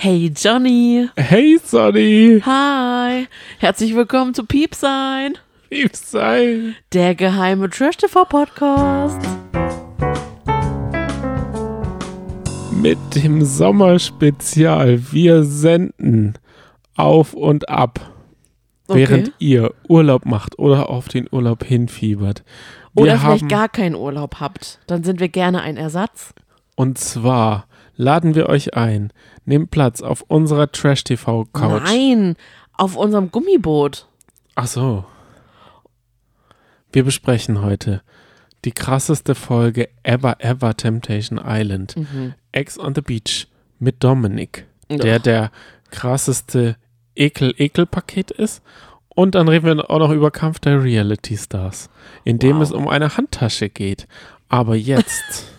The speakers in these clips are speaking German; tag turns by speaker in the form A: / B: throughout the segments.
A: Hey Johnny.
B: Hey Sonny.
A: Hi. Herzlich willkommen zu Piepsein.
B: Piepsein.
A: Der geheime Trash TV Podcast.
B: Mit dem Sommerspezial. Wir senden auf und ab.
A: Okay.
B: Während ihr Urlaub macht oder auf den Urlaub hinfiebert. Wir
A: Oder vielleicht gar keinen Urlaub habt. Dann sind wir gerne ein Ersatz.
B: Und zwar laden wir euch ein. Nehmt Platz auf unserer Trash TV Couch.
A: Nein, auf unserem Gummiboot.
B: Ach so. Wir besprechen heute die krasseste Folge ever, ever Temptation Island.
A: Mhm.
B: Ex on the Beach mit Dominik, der der krasseste Ekel-Ekel-Paket ist. Und dann reden wir auch noch über Kampf der Reality Stars, in dem
A: Wow.
B: es um eine Handtasche geht. Aber jetzt,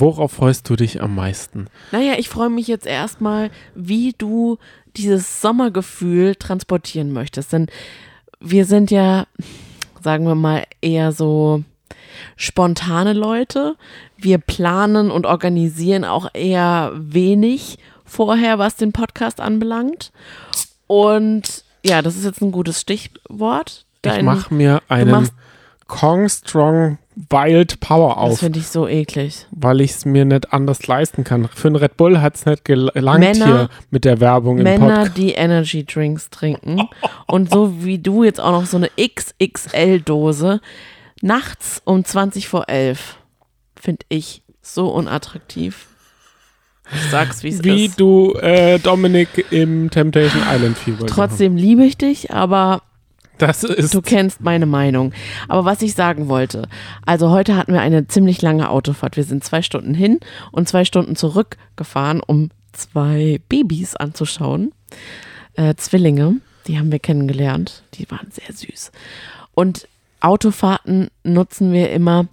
B: worauf freust du dich am meisten?
A: Naja, ich freue mich jetzt erstmal, wie du dieses Sommergefühl transportieren möchtest. Denn wir sind ja, sagen wir mal, eher so spontane Leute. Wir planen und organisieren auch eher wenig vorher, was den Podcast anbelangt. Und ja, das ist jetzt ein gutes Stichwort.
B: Ich
A: Dein-
B: mache mir einen Kong Strong Wild Power
A: Das
B: auf.
A: finde ich so eklig.
B: weil ich es mir nicht anders leisten kann. Für einen Red Bull hat es nicht gelangt
A: Männer-
B: hier mit der Werbung im
A: Männer,
B: Podcast.
A: die Energy Drinks trinken und so wie du jetzt auch noch so eine XXL-Dose nachts um 20 vor 11 finde ich so unattraktiv. Ich sag's, wie es
B: Wie
A: ist.
B: du äh, Dominik im Temptation Island Fieber.
A: Trotzdem liebe ich dich, aber
B: Das ist
A: du kennst meine Meinung. Aber was ich sagen wollte, also heute hatten wir eine ziemlich lange Autofahrt. Wir sind zwei Stunden hin und zwei Stunden zurück gefahren, um zwei Babys anzuschauen. Äh, Zwillinge, die haben wir kennengelernt. Die waren sehr süß. Und Autofahrten nutzen wir immer,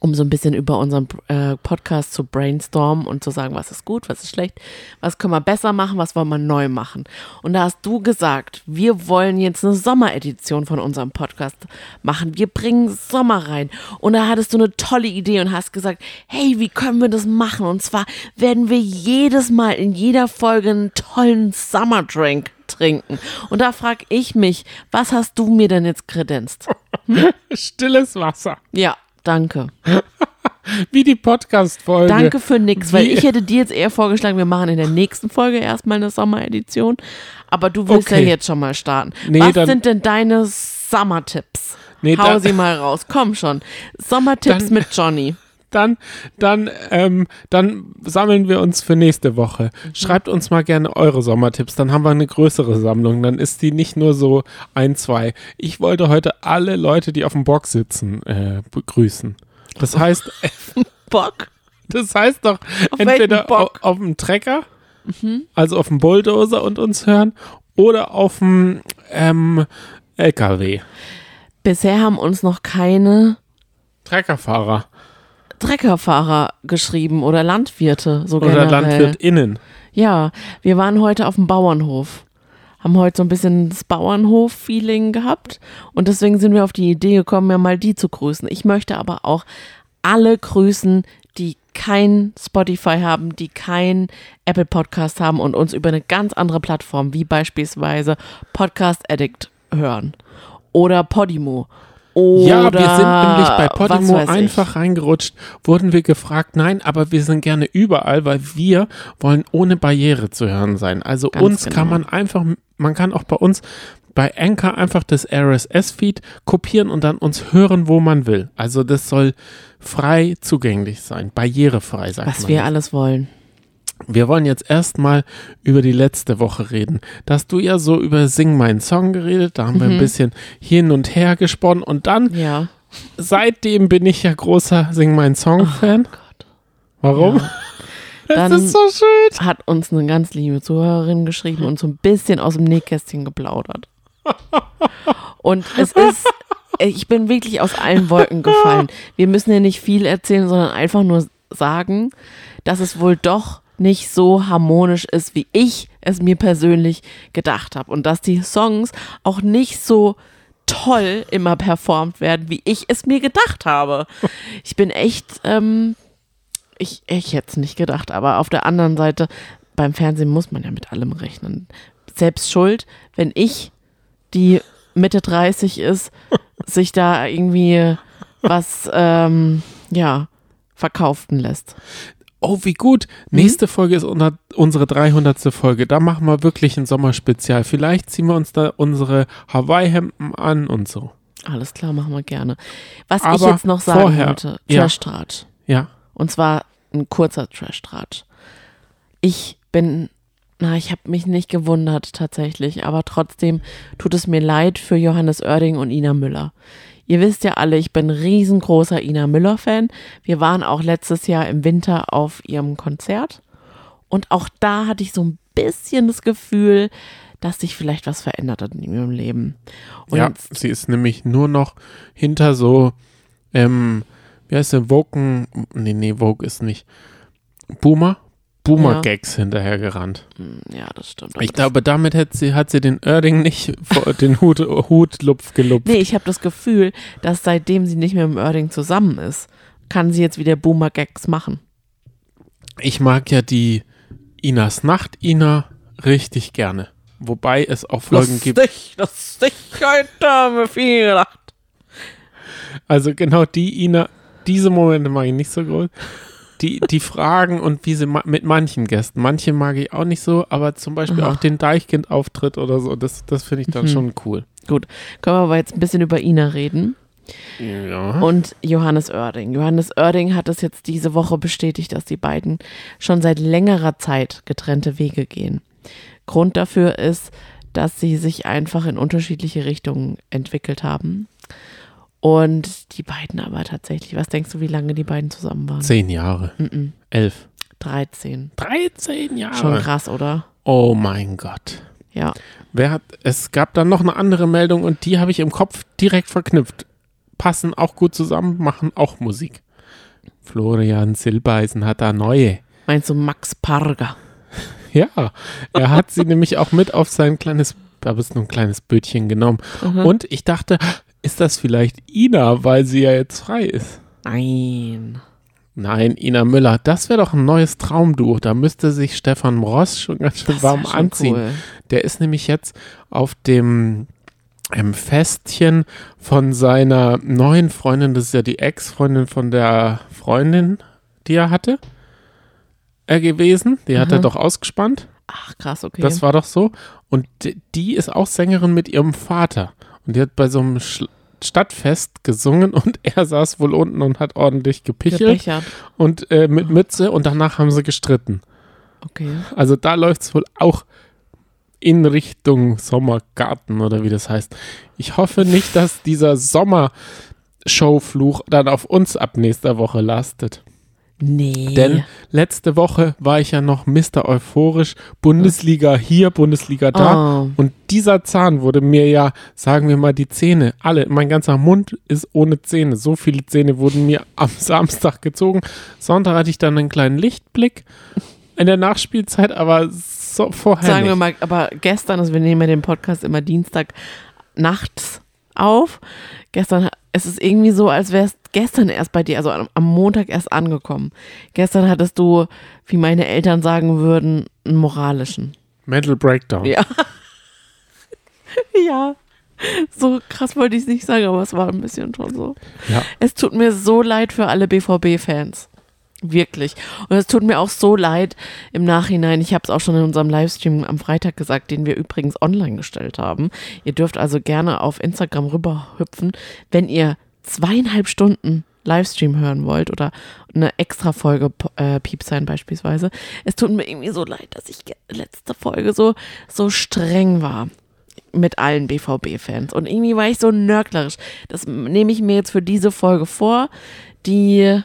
A: um so ein bisschen über unseren äh, Podcast zu brainstormen und zu sagen, was ist gut, was ist schlecht, was können wir besser machen, was wollen wir neu machen. Und da hast du gesagt, wir wollen jetzt eine Sommeredition von unserem Podcast machen. Wir bringen Sommer rein. Und da hattest du eine tolle Idee und hast gesagt, hey, wie können wir das machen? Und zwar werden wir jedes Mal in jeder Folge einen tollen Summerdrink trinken. Und da frage ich mich, was hast du mir denn jetzt kredenzt?
B: stilles Wasser.
A: Ja, danke.
B: Wie die Podcast-Folge.
A: Danke für nix, weil
B: Wie-
A: ich hätte dir jetzt eher vorgeschlagen, wir machen in der nächsten Folge erstmal eine Sommeredition. Aber du willst
B: Okay.
A: ja jetzt schon mal starten.
B: Nee,
A: Was sind denn deine Sommertipps?
B: Nee,
A: Hau sie mal raus. Komm schon. Sommertipps mit Johnny.
B: Dann, dann, ähm, dann sammeln wir uns für nächste Woche.
A: Mhm.
B: Schreibt uns mal gerne eure Sommertipps. Dann haben wir eine größere Sammlung. Dann ist die nicht nur so ein, zwei. Ich wollte heute alle Leute, die auf dem Bock sitzen, äh, begrüßen. Das heißt,
A: Bock.
B: Das heißt doch,
A: Auf
B: entweder
A: Bock?
B: au- auf dem Trecker, also auf dem Bulldozer und uns hören, oder auf dem ähm, LKW.
A: Bisher haben uns noch keine
B: Treckerfahrer
A: Treckerfahrer geschrieben oder Landwirte, so
B: oder
A: generell.
B: LandwirtInnen.
A: Ja, wir waren heute auf dem Bauernhof. Haben heute so ein bisschen das Bauernhof-Feeling gehabt und deswegen sind wir auf die Idee gekommen, ja mal die zu grüßen. Ich möchte aber auch alle grüßen, die kein Spotify haben, die kein Apple Podcast haben und uns über eine ganz andere Plattform, wie beispielsweise Podcast Addict hören oder Podimo. Oder
B: Ja, wir sind nämlich bei Podimo
A: weiß ich.
B: einfach reingerutscht, wurden wir gefragt, nein, aber wir sind gerne überall, weil wir wollen ohne Barriere zu hören sein. Also
A: Ganz
B: uns kann
A: genau.
B: man einfach, man kann auch bei uns bei Anchor einfach das RSS-Feed kopieren und dann uns hören, wo man will. Also das soll frei zugänglich sein, barrierefrei, sagt
A: was wir alles wollen.
B: Wir wollen jetzt erstmal über die letzte Woche reden. Da hast du ja so über Sing meinen Song geredet, da haben
A: Mhm.
B: wir ein bisschen hin und her gesponnen und dann,
A: Ja.
B: seitdem bin ich ja großer Sing meinen Song-Fan.
A: Oh Gott.
B: Warum? Das
A: Dann-
B: ist so schön.
A: hat uns eine ganz liebe Zuhörerin geschrieben und so ein bisschen aus dem Nähkästchen geplaudert. Und es ist, ich bin wirklich aus allen Wolken gefallen. Wir müssen ja nicht viel erzählen, sondern einfach nur sagen, dass es wohl doch nicht so harmonisch ist, wie ich es mir persönlich gedacht habe. Und dass die Songs auch nicht so toll immer performt werden, wie ich es mir gedacht habe. Ich bin echt, ähm, ich, ich hätte es nicht gedacht, aber auf der anderen Seite beim Fernsehen muss man ja mit allem rechnen. Selbst schuld, wenn ich, die Mitte 30 ist, sich da irgendwie was, ähm, ja, verkauften lässt.
B: Oh, wie gut. Nächste Folge ist unser, unsere 300. Folge. Da machen wir wirklich ein Sommerspezial. Vielleicht ziehen wir uns da unsere Hawaii-Hemden an und so.
A: Alles klar, machen wir gerne. Was ich
B: Aber
A: jetzt noch sagen
B: vorher,
A: wollte,
B: ja.
A: Trash-Tratsch.
B: Ja.
A: Und zwar ein kurzer Trash-Tratsch. Ich bin, na, ich habe mich nicht gewundert tatsächlich, aber trotzdem tut es mir leid für Johannes Oerding und Ina Müller. Ihr wisst ja alle, ich bin riesengroßer Ina Müller-Fan. Wir waren auch letztes Jahr im Winter auf ihrem Konzert. Und auch da hatte ich so ein bisschen das Gefühl, dass sich vielleicht was verändert hat in ihrem Leben. Und
B: ja, sie ist nämlich nur noch hinter so, ähm, wie heißt der, Woken, nee, nee, Vogue ist nicht, Boomer? Boomer-Gags hinterhergerannt.
A: Hm, ja, das stimmt.
B: Ich glaube, damit hat sie, hat sie den Erding nicht vor den Hut, Hutlupf gelupft.
A: Nee, ich habe das Gefühl, dass seitdem sie nicht mehr mit Oerding zusammen ist, kann sie jetzt wieder Boomer-Gags machen.
B: Ich mag ja die Inas Nacht Ina richtig gerne. Wobei es auch Folgen gibt.
A: dich, lass dich heute mir viel gelacht.
B: Also genau die Ina, diese Momente mag ich nicht so groß. Die, die Fragen und wie sie ma mit manchen Gästen. Manche mag ich auch nicht so, aber zum Beispiel
A: Aha.
B: auch den Deichkind-Auftritt oder so, das, das finde ich dann
A: Mhm.
B: schon cool.
A: Gut, können wir aber jetzt ein bisschen über Ina reden.
B: Ja.
A: Und Johannes Oerding. Johannes Oerding hat es jetzt diese Woche bestätigt, dass die beiden schon seit längerer Zeit getrennte Wege gehen. Grund dafür ist, dass sie sich einfach in unterschiedliche Richtungen entwickelt haben. Und die beiden aber tatsächlich, was denkst du, wie lange die beiden zusammen waren?
B: Zehn Jahre.
A: Mm-mm,
B: Elf.
A: 13.
B: 13 Jahre.
A: Schon krass, oder?
B: Oh mein Gott.
A: Ja.
B: Wer hat, es gab dann noch eine andere Meldung und die habe ich im Kopf direkt verknüpft. Passen auch gut zusammen, machen auch Musik. Florian Silbeisen hat da neue.
A: Meinst du Max Parger?
B: Ja, er hat sie nämlich auch mit auf sein kleines, aber es ist nur ein kleines Bötchen genommen.
A: Mhm.
B: Und ich dachte, ist das vielleicht Ina, weil sie ja jetzt frei ist?
A: Nein.
B: Nein, Ina Müller, das wäre doch ein neues Traumduo. Da müsste sich Stefan Ross schon ganz schön
A: Das
B: warm
A: schon
B: anziehen.
A: Cool.
B: Der ist nämlich jetzt auf dem ähm, Festchen von seiner neuen Freundin, das ist ja die Ex-Freundin von der Freundin, die er hatte, äh, gewesen. Die hat er
A: Aha.
B: doch ausgespannt.
A: Ach, krass, okay.
B: Das war doch so. Und die ist auch Sängerin mit ihrem Vater. Und die hat bei so einem Sch Stadtfest gesungen und er saß wohl unten und hat ordentlich gepichelt
A: Gebechert.
B: und äh, mit Mütze und danach haben sie gestritten.
A: Okay.
B: Also da läuft es wohl auch in Richtung Sommergarten oder wie das heißt. Ich hoffe nicht, dass dieser Sommershow-Fluch dann auf uns ab nächster Woche lastet.
A: Nee.
B: Denn letzte Woche war ich ja noch Mr. Euphorisch, Bundesliga hier, Bundesliga da.
A: Oh.
B: Und dieser Zahn wurde mir ja, sagen wir mal, die Zähne, alle, mein ganzer Mund ist ohne Zähne. So viele Zähne wurden mir am Samstag gezogen. Sonntag hatte ich dann einen kleinen Lichtblick in der Nachspielzeit, aber so vorher
A: Sagen wir
B: nicht.
A: mal, aber gestern, also wir nehmen ja den Podcast immer Dienstag nachts auf. Gestern, es ist irgendwie so, als wärst gestern erst bei dir, also am, Montag erst angekommen. Gestern hattest du, wie meine Eltern sagen würden, einen moralischen.
B: Mental Breakdown.
A: Ja. ja. So krass wollte ich es nicht sagen, aber es war ein bisschen schon so.
B: Ja.
A: Es tut mir so leid für alle BVB-Fans. Wirklich. Und es tut mir auch so leid im Nachhinein. Ich habe es auch schon in unserem Livestream am Freitag gesagt, den wir übrigens online gestellt haben. Ihr dürft also gerne auf Instagram rüberhüpfen, wenn ihr zweieinhalb Stunden Livestream hören wollt oder eine extra Folge äh, Piep sein beispielsweise. Es tut mir irgendwie so leid, dass ich letzte Folge so, so streng war mit allen BVB-Fans. Und irgendwie war ich so nörglerisch. Das nehme ich mir jetzt für diese Folge vor, die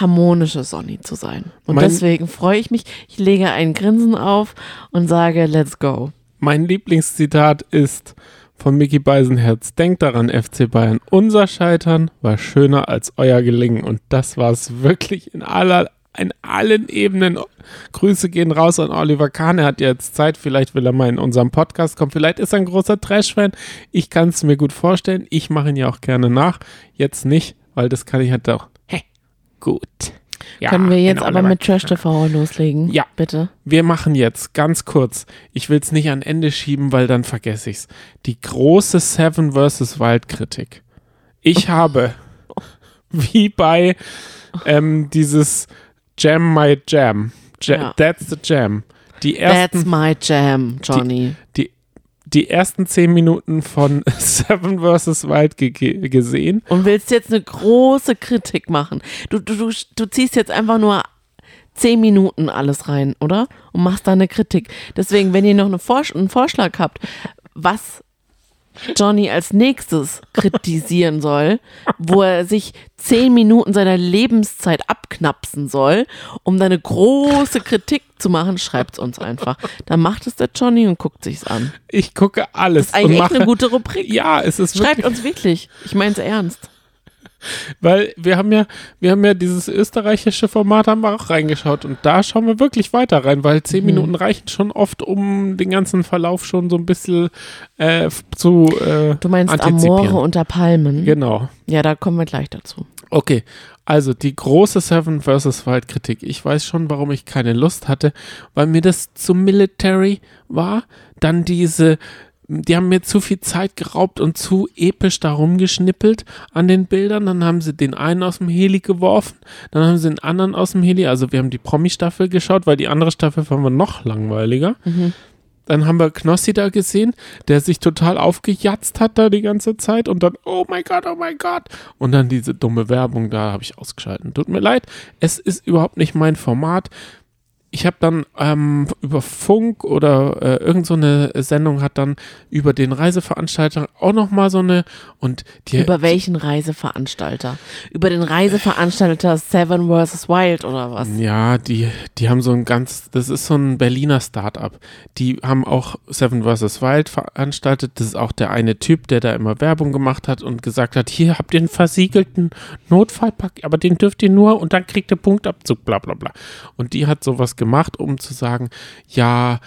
A: harmonische Sonny zu sein. Und
B: Mein-
A: deswegen freue ich mich. Ich lege ein Grinsen auf und sage, let's go.
B: Mein Lieblingszitat ist von Mickey Beisenherz. Denkt daran, FC Bayern. Unser Scheitern war schöner als euer Gelingen. Und das war es wirklich in aller, in allen Ebenen. Grüße gehen raus an Oliver Kahn. Er hat jetzt Zeit. Vielleicht will er mal in unserem Podcast kommen. Vielleicht ist er ein großer Trash-Fan. Ich kann es mir gut vorstellen. Ich mache ihn ja auch gerne nach. Jetzt nicht, weil das kann ich halt auch. Gut. Ja,
A: Können wir jetzt
B: ein
A: aber mit Trash TV loslegen?
B: Ja.
A: Bitte.
B: Wir machen jetzt ganz kurz, ich will es nicht an Ende schieben, weil dann vergesse ich's. Die große Seven vs. Wild Kritik. Ich habe, wie bei ähm, dieses Jam My Jam, ja,
A: Ja.
B: That's the Jam, die
A: That's
B: ersten,
A: my jam, Johnny.
B: die, die ersten zehn Minuten von Seven vs. Wild ge ge gesehen.
A: Und willst jetzt eine große Kritik machen. Du, du, du, du ziehst jetzt einfach nur zehn Minuten alles rein, oder? Und machst da eine Kritik. Deswegen, wenn ihr noch eine Vors einen Vorschlag habt, was Johnny als nächstes kritisieren soll, wo er sich zehn Minuten seiner Lebenszeit abknapsen soll, um da eine große Kritik zu machen, schreibt's uns einfach. Dann macht es der Johnny und guckt sich's an.
B: Ich gucke alles
A: Eigentlich
B: und mache.
A: eine gute Rubrik.
B: ja, es ist wirklich
A: Schreibt uns wirklich. Ich mein's ernst.
B: Weil wir haben ja, wir haben ja dieses österreichische Format haben wir auch reingeschaut und da schauen wir wirklich weiter rein, weil zehn
A: Mhm.
B: Minuten reichen schon oft, um den ganzen Verlauf schon so ein bisschen äh, zu äh,
A: Du meinst. Amore unter Palmen?
B: Genau.
A: Ja, da kommen wir gleich dazu.
B: Okay, also die große Seven vs. Wild Kritik. Ich weiß schon, warum ich keine Lust hatte, weil mir das zu military war. Dann diese, die haben mir zu viel Zeit geraubt und zu episch da rumgeschnippelt an den Bildern. Dann haben sie den einen aus dem Heli geworfen, dann haben sie den anderen aus dem Heli. Also wir haben die Promi-Staffel geschaut, weil die andere Staffel fanden wir noch langweiliger. Dann haben wir Knossi da gesehen, der sich total aufgejatzt hat da die ganze Zeit und dann, oh mein Gott, oh mein Gott. Und dann diese dumme Werbung, da habe ich ausgeschalten. Tut mir leid, es ist überhaupt nicht mein Format. Ich habe dann ähm, über Funk oder äh, irgend so eine Sendung hat dann über den Reiseveranstalter auch nochmal so eine und die
A: Über welchen Reiseveranstalter? Über den Reiseveranstalter Seven vs. Wild oder was?
B: Ja, die, die haben so ein ganz, das ist so ein Berliner Start-up. Die haben auch Seven vs. Wild veranstaltet. Das ist auch der eine Typ, der da immer Werbung gemacht hat und gesagt hat, hier habt ihr einen versiegelten Notfallpack, aber den dürft ihr nur und dann kriegt ihr Punktabzug, bla bla bla. Und die hat sowas gemacht, um zu sagen, ja,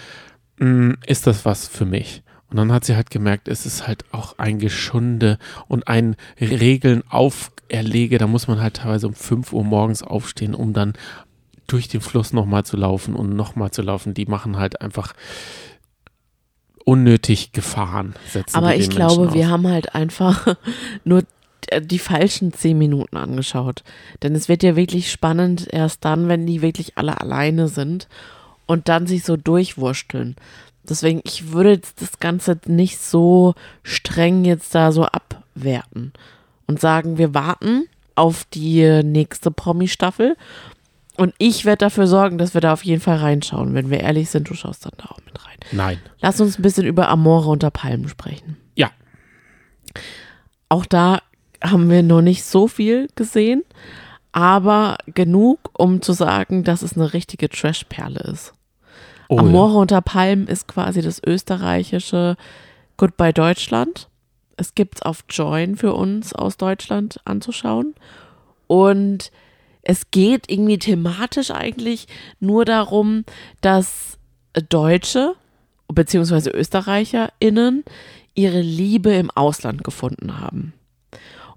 B: mh, ist das was für mich? Und dann hat sie halt gemerkt, es ist halt auch ein Geschunde und ein Regeln auferlege. Da muss man halt teilweise um 5 Uhr morgens aufstehen, um dann durch den Fluss nochmal zu laufen und nochmal zu laufen. Die machen halt einfach unnötig Gefahren. Setzen
A: Aber ich glaube,
B: Menschen
A: wir haben halt einfach nur die falschen zehn Minuten angeschaut. Denn es wird ja wirklich spannend erst dann, wenn die wirklich alle alleine sind und dann sich so durchwursteln. Deswegen, ich würde jetzt das Ganze nicht so streng jetzt da so abwerten und sagen, wir warten auf die nächste Promi-Staffel. Und ich werde dafür sorgen, dass wir da auf jeden Fall reinschauen. Wenn wir ehrlich sind, du schaust dann da auch mit rein.
B: Nein.
A: Lass uns ein bisschen über Amore unter Palmen sprechen.
B: Ja.
A: Auch da haben wir noch nicht so viel gesehen, aber genug, um zu sagen, dass es eine richtige Trash-Perle ist.
B: Oh,
A: Amore unter Palmen ist quasi das österreichische Goodbye Deutschland. Es gibt's auf Join für uns aus Deutschland anzuschauen. Und es geht irgendwie thematisch eigentlich nur darum, dass Deutsche bzw. ÖsterreicherInnen ihre Liebe im Ausland gefunden haben.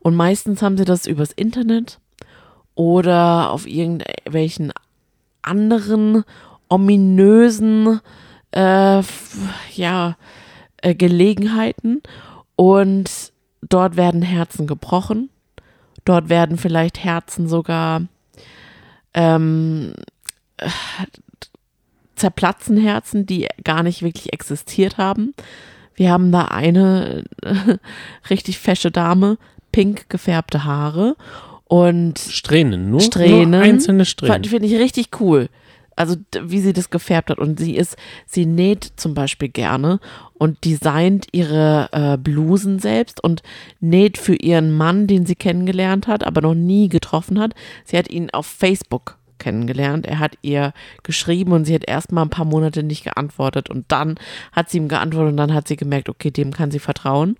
A: Und meistens haben sie das übers Internet oder auf irgendwelchen anderen ominösen äh, ja, äh, Gelegenheiten. Und dort werden Herzen gebrochen. Dort werden vielleicht Herzen sogar ähm, äh, zerplatzen Herzen, die gar nicht wirklich existiert haben. Wir haben da eine richtig fesche Dame, pink gefärbte Haare und
B: Strähnen, nur,
A: Strähnen.
B: nur einzelne Strähnen.
A: Finde ich richtig cool. Also wie sie das gefärbt hat. Und sie ist, sie näht zum Beispiel gerne und designt ihre äh, Blusen selbst und näht für ihren Mann, den sie kennengelernt hat, aber noch nie getroffen hat. Sie hat ihn auf Facebook kennengelernt. Er hat ihr geschrieben und sie hat erst mal ein paar Monate nicht geantwortet und dann hat sie ihm geantwortet und dann hat sie gemerkt, okay, dem kann sie vertrauen.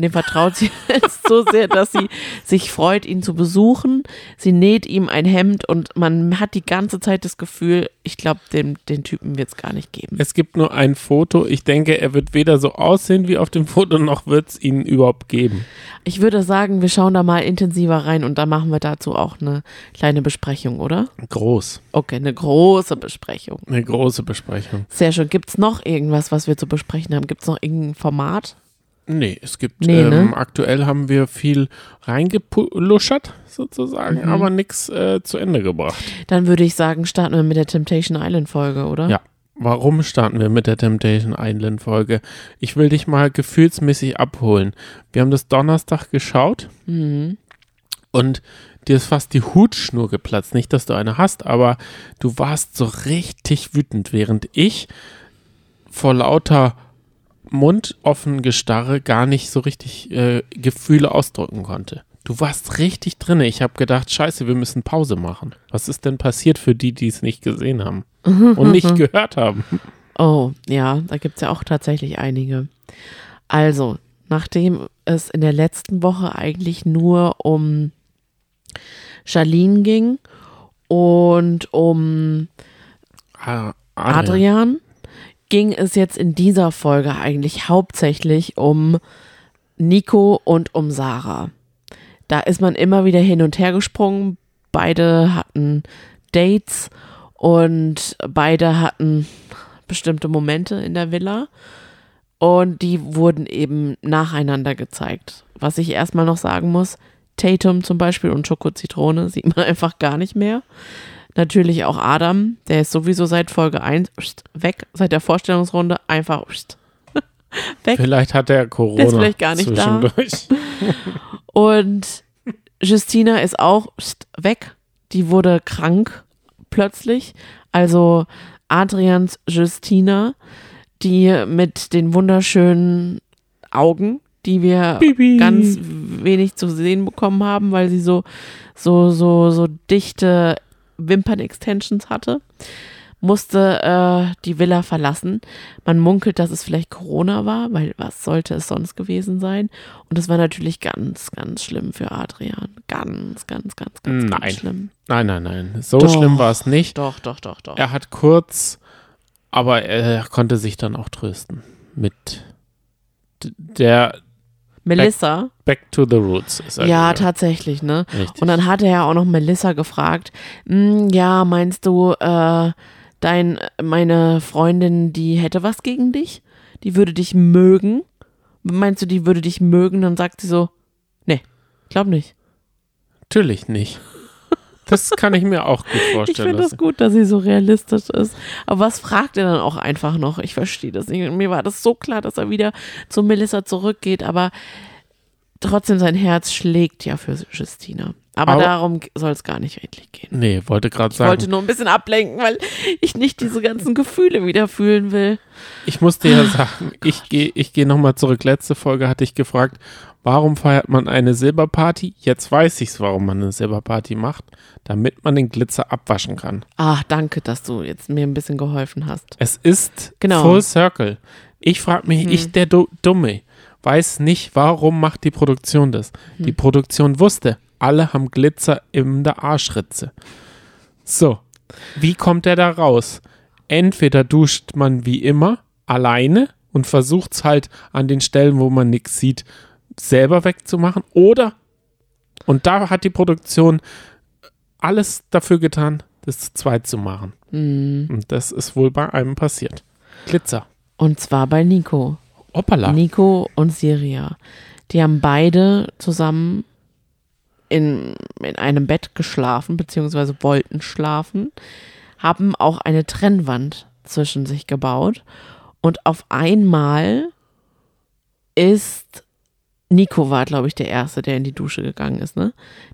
A: Und dem vertraut sie jetzt so sehr, dass sie sich freut, ihn zu besuchen. Sie näht ihm ein Hemd und man hat die ganze Zeit das Gefühl, ich glaube, den, den Typen wird es gar nicht geben.
B: Es gibt nur ein Foto. Ich denke, er wird weder so aussehen wie auf dem Foto, noch wird es ihn überhaupt geben.
A: Ich würde sagen, wir schauen da mal intensiver rein und dann machen wir dazu auch eine kleine Besprechung, oder?
B: Groß.
A: Okay, eine große Besprechung.
B: Eine große Besprechung.
A: Sehr schön. Gibt es noch irgendwas, was wir zu besprechen haben? Gibt es noch irgendein Format?
B: Nee, es gibt,
A: Nee, ne?
B: ähm, aktuell haben wir viel reingeluschert, sozusagen,
A: Mhm.
B: aber nichts äh, zu Ende gebracht.
A: Dann würde ich sagen, starten wir mit der Temptation Island Folge, oder?
B: Ja. Warum starten wir mit der Temptation Island Folge? Ich will dich mal gefühlsmäßig abholen. Wir haben das Donnerstag geschaut
A: Mhm.
B: und dir ist fast die Hutschnur geplatzt. Nicht, dass du eine hast, aber du warst so richtig wütend, während ich vor lauter mundoffen Gestarre gar nicht so richtig äh, Gefühle ausdrücken konnte. Du warst richtig drinne. Ich habe gedacht, scheiße, wir müssen Pause machen. Was ist denn passiert für die, die es nicht gesehen haben und nicht gehört haben?
A: Oh, ja, da gibt es ja auch tatsächlich einige. Also, nachdem es in der letzten Woche eigentlich nur um Charlene ging und um
B: Ah,
A: Adrian, ging es jetzt in dieser Folge eigentlich hauptsächlich um Nico und um Sarah. Da ist man immer wieder hin und her gesprungen. Beide hatten Dates und beide hatten bestimmte Momente in der Villa. Und die wurden eben nacheinander gezeigt. Was ich erstmal noch sagen muss, Tatum zum Beispiel und Schoko Zitrone sieht man einfach gar nicht mehr. Natürlich auch Adam, der ist sowieso seit Folge 1 weg, seit der Vorstellungsrunde einfach weg.
B: Vielleicht hat er Corona
A: Der ist vielleicht gar nicht da.
B: zwischendurch.
A: Und Justina ist auch weg. Die wurde krank plötzlich. Also Adrians Justina, die mit den wunderschönen Augen, die wir
B: Bibi.
A: ganz wenig zu sehen bekommen haben, weil sie so, so, so, so dichte Wimpern-Extensions hatte, musste äh, die Villa verlassen. Man munkelt, dass es vielleicht Corona war, weil was sollte es sonst gewesen sein? Und es war natürlich ganz, ganz schlimm für Adrian. Ganz, ganz, ganz, ganz,
B: Nein.
A: ganz schlimm.
B: Nein, nein, nein. So
A: Doch.
B: schlimm war es nicht.
A: Doch, doch, doch, doch.
B: Er hat kurz, aber er konnte sich dann auch trösten mit der
A: Melissa?
B: Back to the Roots. Ist
A: Ja,
B: gegangen.
A: tatsächlich, ne?
B: Richtig.
A: Und dann hat er ja auch noch Melissa gefragt, "Hm, ja, meinst du, äh, dein, meine Freundin, die hätte was gegen dich? Die würde dich mögen? Meinst du, die würde dich mögen? Dann sagt sie so, nee, glaub nicht.
B: Natürlich nicht. Das kann ich mir auch gut
A: Ich
B: vorstellen.
A: finde das
B: lassen.
A: gut, dass sie so realistisch ist. Aber was fragt er dann auch einfach noch? Ich verstehe das nicht. Mir war das so klar, dass er wieder zu Melissa zurückgeht, aber trotzdem sein Herz schlägt ja für Justina. Aber,
B: Aber-
A: darum soll es gar nicht wirklich gehen.
B: Nee, wollte gerade
A: Ich
B: sagen.
A: wollte nur ein bisschen ablenken, weil ich nicht diese ganzen Gefühle wieder fühlen will.
B: Ich muss dir ja sagen, ich gehe ich geh nochmal zurück. Letzte Folge hatte ich gefragt, warum feiert man eine Silberparty? Jetzt weiß ich's, warum man eine Silberparty macht, damit man den Glitzer abwaschen kann.
A: Ach, danke, dass du jetzt mir ein bisschen geholfen hast.
B: Es ist
A: Genau.
B: Full Circle. Ich frage mich,
A: Mhm.
B: ich der du Dumme, weiß nicht, warum macht die Produktion das.
A: Mhm.
B: Die Produktion wusste, alle haben Glitzer in der Arschritze. So, wie kommt er da raus? Entweder duscht man wie immer alleine und versucht es halt an den Stellen, wo man nichts sieht, selber wegzumachen, oder, und da hat die Produktion alles dafür getan, das zu zweit zu machen.
A: Hm.
B: Und das ist wohl bei einem passiert. Glitzer.
A: Und zwar bei Nico.
B: Hoppala.
A: Nico und Siria. Die haben beide zusammen in, in einem Bett geschlafen, beziehungsweise wollten schlafen, haben auch eine Trennwand zwischen sich gebaut. Und auf einmal ist Nico war, glaube ich, der Erste, der in die Dusche gegangen ist, ne?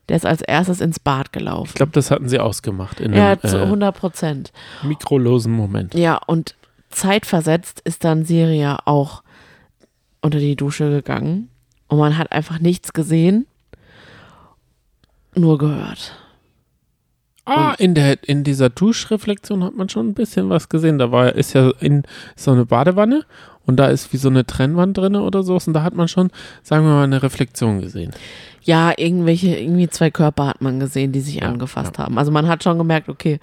A: Der ist als erstes ins Bad gelaufen.
B: Ich glaube, das hatten sie ausgemacht in
A: ja,
B: einem
A: zu
B: äh,
A: 100 Prozent.
B: mikrolosen Moment.
A: Ja, und zeitversetzt ist dann Siria auch unter die Dusche gegangen. Und man hat einfach nichts gesehen, nur gehört.
B: Ah, in, der, in dieser Duschreflexion hat man schon ein bisschen was gesehen. Da war, ist ja in so eine Badewanne und da ist wie so eine Trennwand drin oder so. Und da hat man schon, sagen wir mal, eine Reflexion gesehen.
A: Ja, irgendwelche, irgendwie zwei Körper hat man gesehen, die sich
B: Ja,
A: angefasst haben. Also man hat schon gemerkt, okay,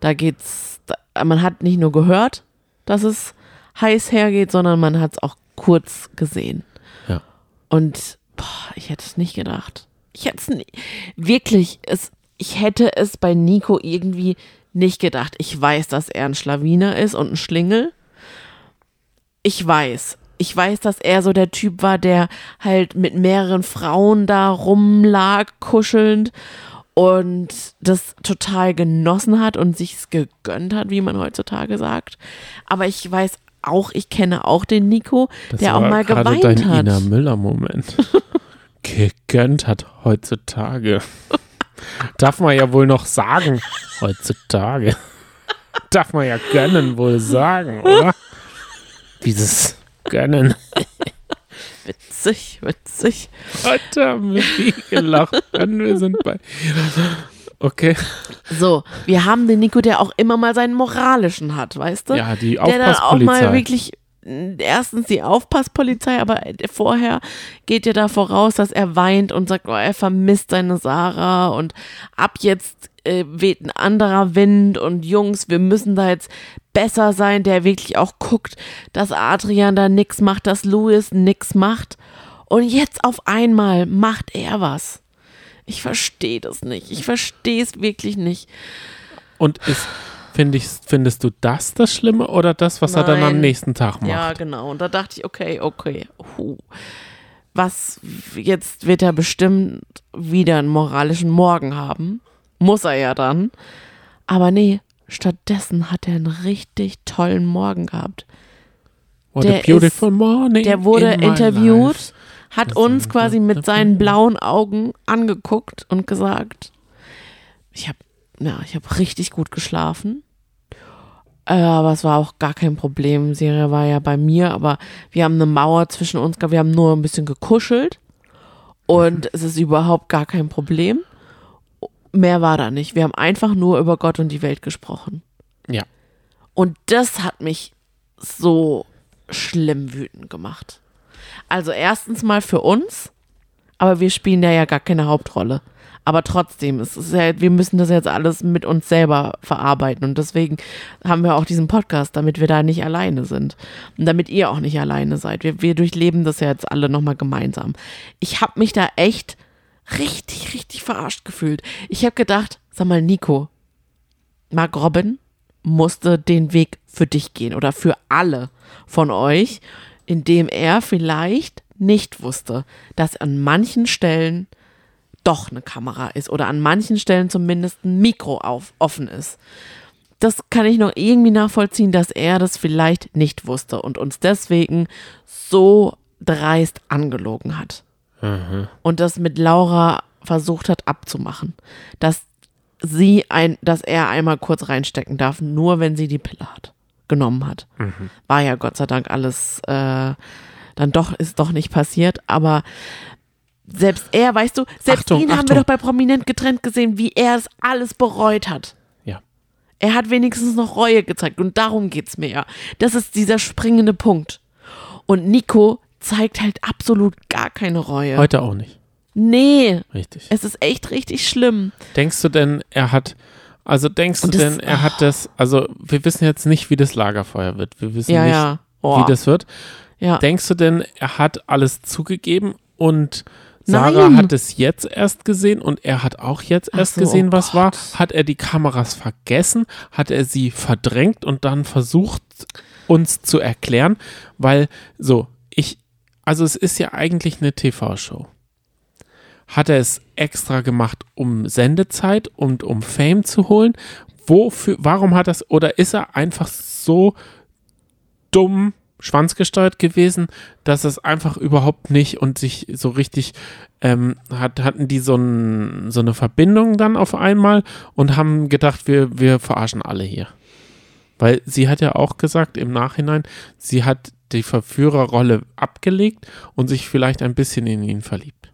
A: da geht's, da, man hat nicht nur gehört, dass es heiß hergeht, sondern man hat es auch kurz gesehen.
B: Ja.
A: Und boah, ich hätte es nicht gedacht. Ich hätte es wirklich, es, ich hätte es bei Nico irgendwie nicht gedacht. Ich weiß, dass er ein Schlawiner ist und ein Schlingel. Ich weiß. Ich weiß, dass er so der Typ war, der halt mit mehreren Frauen da rumlag, kuschelnd und das total genossen hat und sich's gegönnt hat, wie man heutzutage sagt. Aber ich weiß auch, ich kenne auch den Nico,
B: Das
A: der auch mal
B: gerade
A: geweint
B: dein
A: hat.
B: Ina Müller-Moment. Gegönnt hat heutzutage. Darf man ja wohl noch sagen, heutzutage. Darf man ja gönnen wohl sagen, oder? Dieses Gönnen.
A: Witzig, witzig.
B: Heute haben wir viel gelacht. Wir sind bei. Okay.
A: So, wir haben den Nico, der auch immer mal seinen moralischen hat, weißt du?
B: Ja, die
A: der dann auch mal
B: Aufpasspolizei.
A: wirklich erstens die Aufpasspolizei, aber vorher geht ja da voraus, dass er weint und sagt, oh, er vermisst seine Sarah und ab jetzt äh, weht ein anderer Wind und Jungs, wir müssen da jetzt besser sein, der wirklich auch guckt, dass Adrian da nix macht, dass Louis nix macht und jetzt auf einmal macht er was. Ich verstehe das nicht. Ich verstehe es wirklich nicht.
B: Und ist, find ich, findest du das das Schlimme oder das, was er dann am
A: Nein.
B: nächsten Tag macht?
A: Ja, genau. Und da dachte ich, okay, okay. Huh. Was, jetzt wird er bestimmt wieder einen moralischen Morgen haben. Muss er ja dann. Aber nee, stattdessen hat er einen richtig tollen Morgen gehabt.
B: What
A: der
B: a beautiful morning.
A: Der wurde
B: in
A: interviewt,
B: life.
A: hat uns quasi mit seinen blauen Augen angeguckt und gesagt, ich habe ja, ich habe richtig gut geschlafen. Aber es war auch gar kein Problem. Serie war ja bei mir, aber wir haben eine Mauer zwischen uns gehabt. Wir haben nur ein bisschen gekuschelt und es ist überhaupt gar kein Problem. Mehr war da nicht. Wir haben einfach nur über Gott und die Welt gesprochen.
B: Ja.
A: Und das hat mich so schlimm wütend gemacht. Also erstens mal für uns, aber wir spielen da ja gar keine Hauptrolle. Aber trotzdem, es ist ja, wir müssen das jetzt alles mit uns selber verarbeiten. Und deswegen haben wir auch diesen Podcast, damit wir da nicht alleine sind. Und damit ihr auch nicht alleine seid. Wir, wir durchleben das ja jetzt alle nochmal gemeinsam. Ich habe mich da echt richtig, richtig verarscht gefühlt. Ich habe gedacht, sag mal, Nico, Mark Robin musste den Weg für dich gehen oder für alle von euch, indem er vielleicht nicht wusste, dass an manchen Stellen doch eine Kamera ist oder an manchen Stellen zumindest ein Mikro auf, offen ist. Das kann ich noch irgendwie nachvollziehen, dass er das vielleicht nicht wusste und uns deswegen so dreist angelogen hat und das mit Laura versucht hat abzumachen, dass sie ein, dass er einmal kurz reinstecken darf, nur wenn sie die Pille hat, genommen hat. War ja Gott sei Dank alles äh, dann doch ist doch nicht passiert, aber selbst er, weißt du, selbst
B: Achtung,
A: ihn haben
B: Achtung.
A: wir doch bei Prominent getrennt gesehen, wie er es alles bereut hat.
B: Ja.
A: Er hat wenigstens noch Reue gezeigt und darum geht's mir ja. Das ist dieser springende Punkt. Und Nico zeigt halt absolut gar keine Reue.
B: Heute auch nicht.
A: Nee,
B: Richtig.
A: es ist echt richtig schlimm.
B: Denkst du denn, er hat, also denkst du
A: das-
B: denn, er hat das, also wir wissen jetzt nicht, wie das Lagerfeuer wird. Wir wissen
A: Ja,
B: nicht,
A: ja. Oh,
B: wie das wird.
A: ja.
B: Denkst du denn, er hat alles zugegeben und Sarah
A: Nein.
B: hat es jetzt erst gesehen und er hat auch jetzt erst
A: so,
B: gesehen,
A: oh
B: was war?
A: Gott.
B: Hat er die Kameras vergessen? Hat er sie verdrängt und dann versucht, uns zu erklären? Weil, so, ich, also es ist ja eigentlich eine TV-Show. Hat er es extra gemacht, um Sendezeit und um Fame zu holen? Wofür, warum hat das, oder ist er einfach so dumm schwanzgesteuert gewesen, dass es einfach überhaupt nicht und sich so richtig ähm, hat, hatten die so, ein, so eine Verbindung dann auf einmal und haben gedacht, wir, wir verarschen alle hier. Weil sie hat ja auch gesagt im Nachhinein, sie hat die Verführerrolle abgelegt und sich vielleicht ein bisschen in ihn verliebt.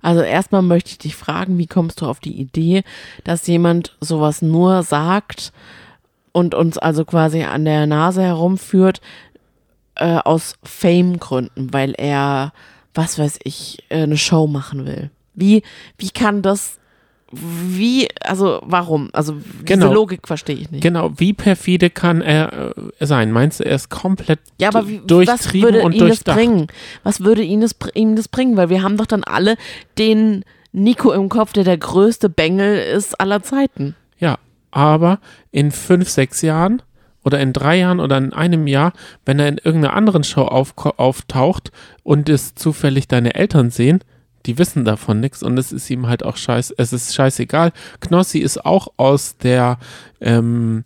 A: Also erstmal möchte ich dich fragen, wie kommst du auf die Idee, dass jemand sowas nur sagt und uns also quasi an der Nase herumführt äh, aus Fame-Gründen, weil er, was weiß ich, äh, eine Show machen will. Wie, wie kann das wie, also warum? Also diese
B: Genau.
A: Logik verstehe ich nicht.
B: Genau, wie perfide kann er äh, sein? Meinst du, er ist komplett
A: Ja, aber wie, was
B: durchtrieben
A: würde
B: und
A: ihn das
B: durchdacht?
A: bringen? Was würde ihn das, ihm das bringen? Weil wir haben doch dann alle den Nico im Kopf, der der größte Bengel ist aller Zeiten.
B: Aber in fünf, sechs Jahren oder in drei Jahren oder in einem Jahr, wenn er in irgendeiner anderen Show auf, auftaucht und es zufällig deine Eltern sehen, die wissen davon nichts und es ist ihm halt auch scheiß, es ist scheißegal. Knossi ist auch aus der ähm,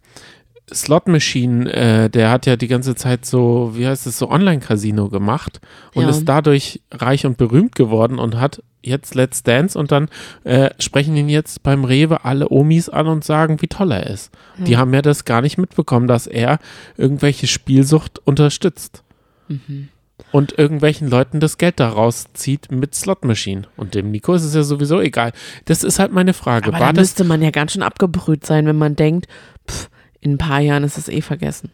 B: Slot Machine, äh, der hat ja die ganze Zeit so, wie heißt es, so Online-Casino gemacht und
A: Ja.
B: ist dadurch reich und berühmt geworden und hat jetzt Let's Dance und dann äh, sprechen ihn jetzt beim Rewe alle Omis an und sagen, wie toll er ist. Die haben ja das gar nicht mitbekommen, dass er irgendwelche Spielsucht unterstützt. Und irgendwelchen Leuten das Geld daraus zieht mit Slot Machine. Und dem Nico ist es ja sowieso egal. Das ist halt meine Frage.
A: Aber da
B: das
A: müsste man ja ganz schön abgebrüht sein, wenn man denkt, in ein paar Jahren ist es eh vergessen.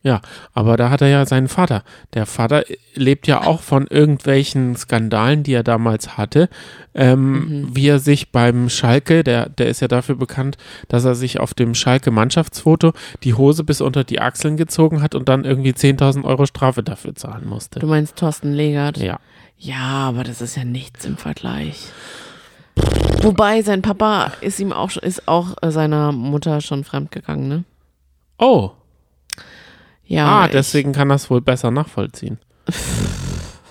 B: Ja, aber da hat er ja seinen Vater. Der Vater lebt ja auch von irgendwelchen Skandalen, die er damals hatte. Ähm, Wie er sich beim Schalke, der, der ist ja dafür bekannt, dass er sich auf dem Schalke-Mannschaftsfoto die Hose bis unter die Achseln gezogen hat und dann irgendwie 10.000 Euro Strafe dafür zahlen musste.
A: Du meinst Thorsten Legert?
B: Ja.
A: Ja, aber das ist ja nichts im Vergleich. Wobei sein Papa ist ihm auch ist auch äh, seiner Mutter schon fremdgegangen, ne?
B: Oh,
A: Ja.
B: ah,
A: ich-
B: deswegen kann das wohl besser nachvollziehen.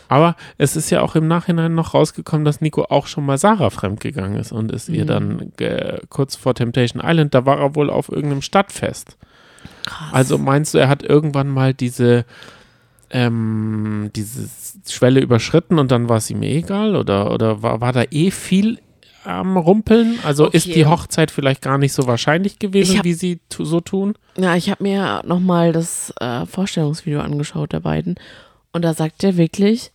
B: Aber es ist ja auch im Nachhinein noch rausgekommen, dass Nico auch schon mal Sarah fremdgegangen ist und ist ihr
A: Mhm.
B: dann ge- kurz vor Temptation Island, da war er wohl auf irgendeinem Stadtfest.
A: Krass.
B: Also meinst du, er hat irgendwann mal diese, ähm, diese Schwelle überschritten und dann war es ihm eh egal? Oder, oder war, war da eh viel am Rumpeln? Also ist
A: Okay.
B: die Hochzeit vielleicht gar nicht so wahrscheinlich gewesen,
A: hab-
B: wie sie so tun?
A: Ja, ich habe mir nochmal das äh, Vorstellungsvideo angeschaut der beiden und da sagt er wirklich,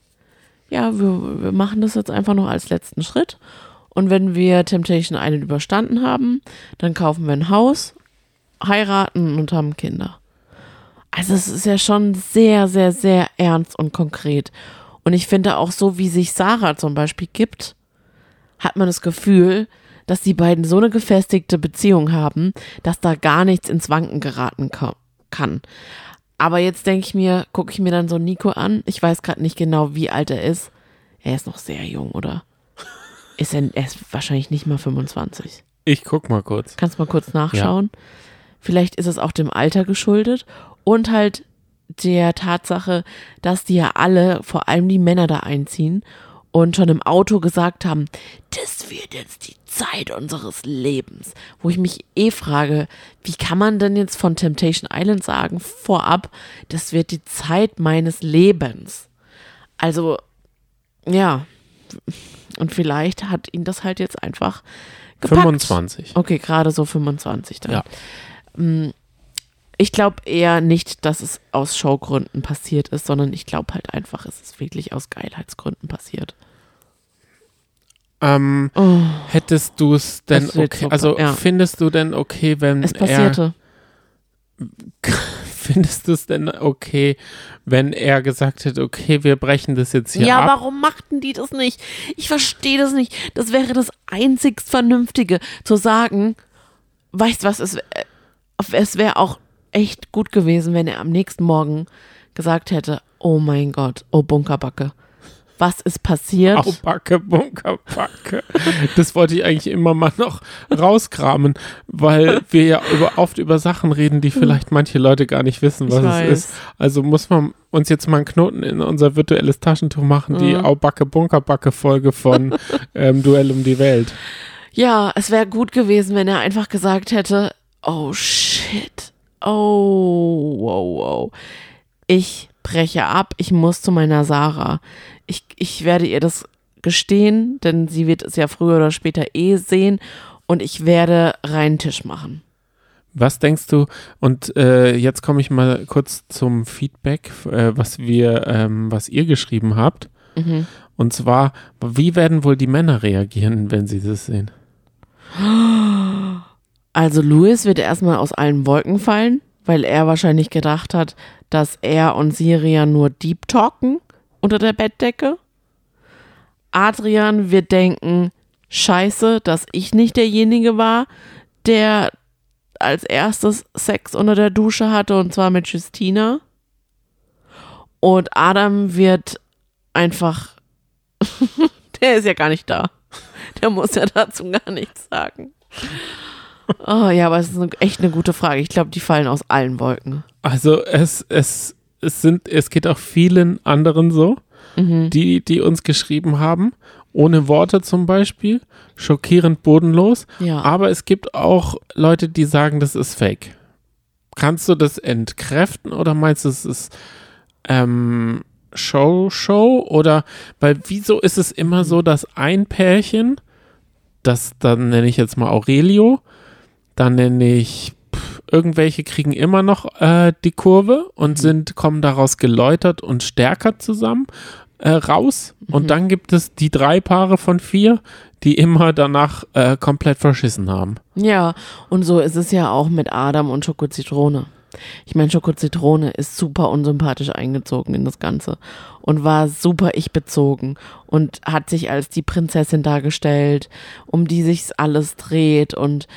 A: ja, wir, wir machen das jetzt einfach noch als letzten Schritt und wenn wir Temptation Island überstanden haben, dann kaufen wir ein Haus, heiraten und haben Kinder. Also es ist ja schon sehr, sehr, sehr ernst und konkret. Und ich finde auch so, wie sich Sarah zum Beispiel gibt, hat man das Gefühl, dass die beiden so eine gefestigte Beziehung haben, dass da gar nichts ins Wanken geraten ka- kann. Aber jetzt denke ich mir, gucke ich mir dann so Nico an. Ich weiß gerade nicht genau, wie alt er ist. Er ist noch sehr jung, oder? Ist er, er ist wahrscheinlich nicht mal 25.
B: Ich guck mal kurz.
A: Kannst mal kurz nachschauen. Vielleicht ist es auch dem Alter geschuldet und halt der Tatsache, dass die ja alle, vor allem die Männer da einziehen und schon im Auto gesagt haben, das wird jetzt die Zeit unseres Lebens. Wo ich mich eh frage, wie kann man denn jetzt von Temptation Island sagen, vorab, das wird die Zeit meines Lebens? Also, ja. Und vielleicht hat ihn das halt jetzt einfach gepackt.
B: 25.
A: Okay, gerade so 25 dann.
B: Ja.
A: Ich glaube eher nicht, dass es aus Showgründen passiert ist, sondern ich glaube halt einfach, es ist wirklich aus Geilheitsgründen passiert.
B: Ähm,
A: Oh,
B: hättest du es denn okay?
A: so-
B: Also
A: ja.
B: findest du denn okay, wenn
A: es
B: er
A: passierte.
B: findest du es denn okay, wenn er gesagt hätte, okay, wir brechen das jetzt hier
A: Ja,
B: ab?
A: warum machten die das nicht? Ich verstehe das nicht. Das wäre das einzigst Vernünftige, zu sagen, weißt was, es, äh, es wäre auch echt gut gewesen, wenn er am nächsten Morgen gesagt hätte, oh mein Gott, oh Bunkerbacke, was ist passiert?
B: Au, Backe, Bunker, Backe. Das wollte ich eigentlich immer mal noch rauskramen, weil wir ja über, oft über Sachen reden, die vielleicht manche Leute gar nicht wissen,
A: Ich
B: was es
A: weiß.
B: ist. Also muss man uns jetzt mal einen Knoten in unser virtuelles Taschentuch machen, die
A: Mhm.
B: Au, Backe, Bunker, Backe Folge von ähm, Duell um die Welt.
A: Ja, es wäre gut gewesen, wenn er einfach gesagt hätte, oh shit, oh, wow, wow. Ich breche ab, ich muss zu meiner Sarah. Ich, ich werde ihr das gestehen, denn sie wird es ja früher oder später eh sehen und ich werde reinen Tisch machen.
B: Was denkst du, und äh, jetzt komme ich mal kurz zum Feedback, äh, was wir, ähm, was ihr geschrieben habt.
A: Mhm.
B: Und zwar, wie werden wohl die Männer reagieren, wenn sie das sehen?
A: Also Louis wird erstmal aus allen Wolken fallen, weil er wahrscheinlich gedacht hat, dass er und Siria nur Deep Talken unter der Bettdecke. Adrian wird denken, scheiße, dass ich nicht derjenige war, der als erstes Sex unter der Dusche hatte und zwar mit Justina. Und Adam wird einfach, der ist ja gar nicht da. Der muss ja dazu gar nichts sagen. Oh ja, aber es ist eine, echt eine gute Frage. Ich glaube, die fallen aus allen Wolken.
B: Also es, es, es sind, es geht auch vielen anderen so,
A: Mhm.
B: die, die uns geschrieben haben, ohne Worte zum Beispiel, schockierend bodenlos.
A: Ja.
B: Aber es gibt auch Leute, die sagen, das ist fake. Kannst du das entkräften oder meinst du, es ist ähm, Show, Show? Oder, weil wieso ist es immer so, dass ein Pärchen, das dann nenne ich jetzt mal Aurelio, dann nenne ich pff, irgendwelche kriegen immer noch äh, die Kurve und sind, kommen daraus geläutert und stärker zusammen äh, raus. Und dann gibt es die drei Paare von vier, die immer danach äh, komplett verschissen haben.
A: Ja, und so ist es ja auch mit Adam und Schoko Zitrone. Ich meine, Schoko Zitrone ist super unsympathisch eingezogen in das Ganze und war super ich-bezogen und hat sich als die Prinzessin dargestellt, um die sich alles dreht und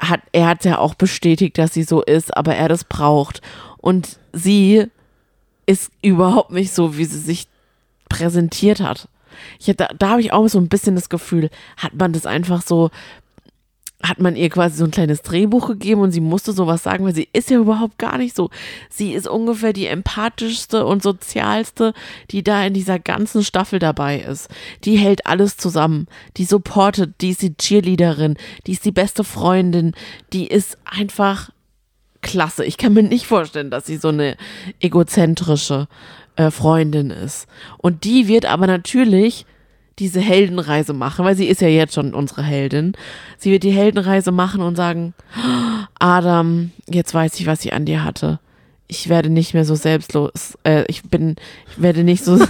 A: hat, er hat ja auch bestätigt, dass sie so ist, aber er das braucht. Und sie ist überhaupt nicht so, wie sie sich präsentiert hat. Ich, da da habe ich auch so ein bisschen das Gefühl, hat man das einfach so, hat man ihr quasi so ein kleines Drehbuch gegeben und sie musste sowas sagen, weil sie ist ja überhaupt gar nicht so. Sie ist ungefähr die empathischste und sozialste, die da in dieser ganzen Staffel dabei ist. Die hält alles zusammen, die supportet, die ist die Cheerleaderin, die ist die beste Freundin, die ist einfach klasse. Ich kann mir nicht vorstellen, dass sie so eine egozentrische äh, Freundin ist. Und die wird aber natürlich diese Heldenreise machen, weil sie ist ja jetzt schon unsere Heldin. Sie wird die Heldenreise machen und sagen, Adam, jetzt weiß ich, was ich an dir hatte. Ich werde nicht mehr so selbstlos, äh, ich bin, ich werde nicht so,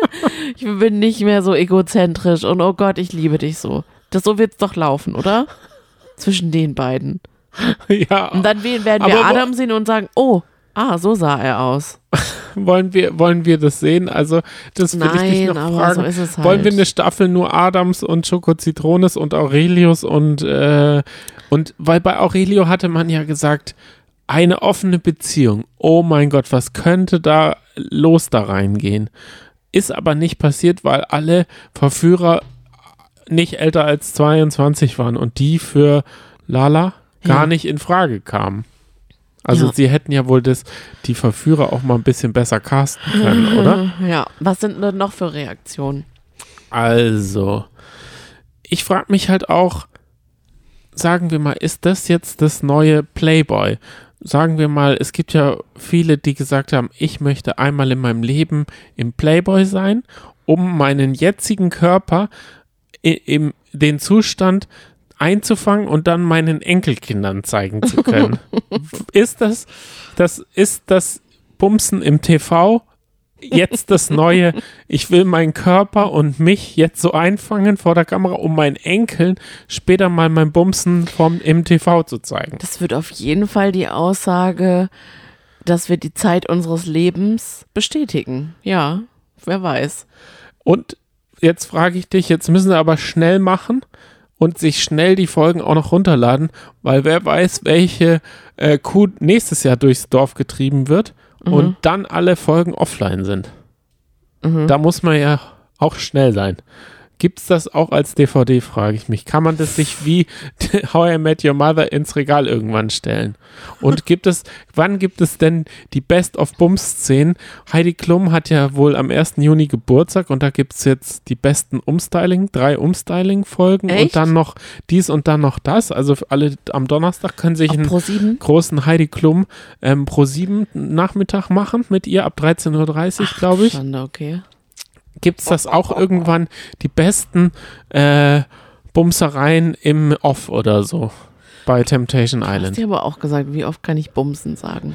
A: ich bin nicht mehr so egozentrisch und oh Gott, ich liebe dich so. Das so wird's doch laufen, oder? Zwischen den beiden.
B: ja,
A: Und dann we- werden wir Adam sehen und sagen, oh, ah, so sah er aus.
B: wollen wir, wollen wir das sehen? Also, das will ich dich
A: Nein,
B: noch fragen.
A: so halt.
B: Wollen wir eine Staffel nur Adams und Schoko Zitrones und Aurelius und, äh, und weil bei Aurelio hatte man ja gesagt, eine offene Beziehung. Oh mein Gott, was könnte da los da reingehen? Ist aber nicht passiert, weil alle Verführer nicht älter als 22 waren und die für Lala gar
A: Ja.
B: nicht in Frage kamen. Also
A: Ja.
B: sie hätten ja wohl das, die Verführer auch mal ein bisschen besser casten können, oder?
A: Ja, was sind denn noch für Reaktionen?
B: Also, ich frage mich halt auch, sagen wir mal, ist das jetzt das neue Playboy? Sagen wir mal, es gibt ja viele, die gesagt haben, ich möchte einmal in meinem Leben im Playboy sein, um meinen jetzigen Körper im den Zustand einzufangen und dann meinen Enkelkindern zeigen zu können. ist das, das ist das Bumsen im TV jetzt das neue, ich will meinen Körper und mich jetzt so einfangen vor der Kamera, um meinen Enkeln später mal mein Bumsen vom, im TV zu zeigen.
A: Das wird auf jeden Fall die Aussage, dass wir die Zeit unseres Lebens bestätigen. Ja, wer weiß.
B: Und jetzt frage ich dich, jetzt müssen sie aber schnell machen und sich schnell die Folgen auch noch runterladen, weil wer weiß, welche äh, Kuh nächstes Jahr durchs Dorf getrieben wird und dann alle Folgen offline sind. Da muss man ja auch schnell sein. Gibt es das auch als DVD, frage ich mich. Kann man das sich wie How I Met Your Mother ins Regal irgendwann stellen? Und gibt es, wann gibt es denn die Best of Bums-Szenen? Heidi Klum hat ja wohl am 1. Juni Geburtstag und da gibt es jetzt die besten Umstyling, drei Umstyling-Folgen und dann noch dies und dann noch das. Also für alle am Donnerstag können sich
A: Auf
B: ein
A: Pro 7?
B: großen Heidi Klum ähm, pro 7 Nachmittag machen mit ihr ab 13.30 Uhr, glaube ich.
A: Schande, okay.
B: Gibt es das auch irgendwann die besten äh, Bumsereien im Off oder so bei Temptation
A: Du hast
B: Island?
A: dir aber auch gesagt, wie oft kann ich Bumsen sagen?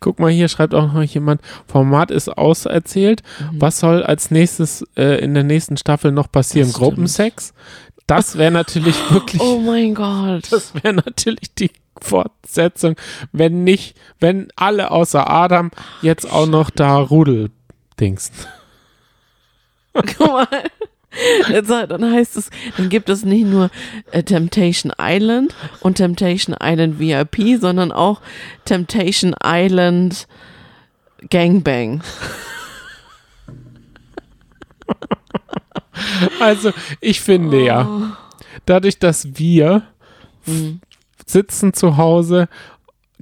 B: Guck mal, hier schreibt auch noch jemand, Format ist auserzählt.
A: Mhm.
B: Was soll als nächstes äh, in der nächsten Staffel noch passieren? Gruppensex? Das wäre natürlich wirklich,
A: Oh mein Gott.
B: das wäre natürlich die Fortsetzung, wenn nicht, wenn alle außer Adam jetzt auch noch da Rudel-Dings.
A: Guck mal. Jetzt, dann heißt es, dann gibt es nicht nur äh, Temptation Island und Temptation Island VIP, sondern auch Temptation Island Gangbang.
B: Also, ich finde ja, dadurch, dass wir
A: Mhm.
B: sitzen zu Hause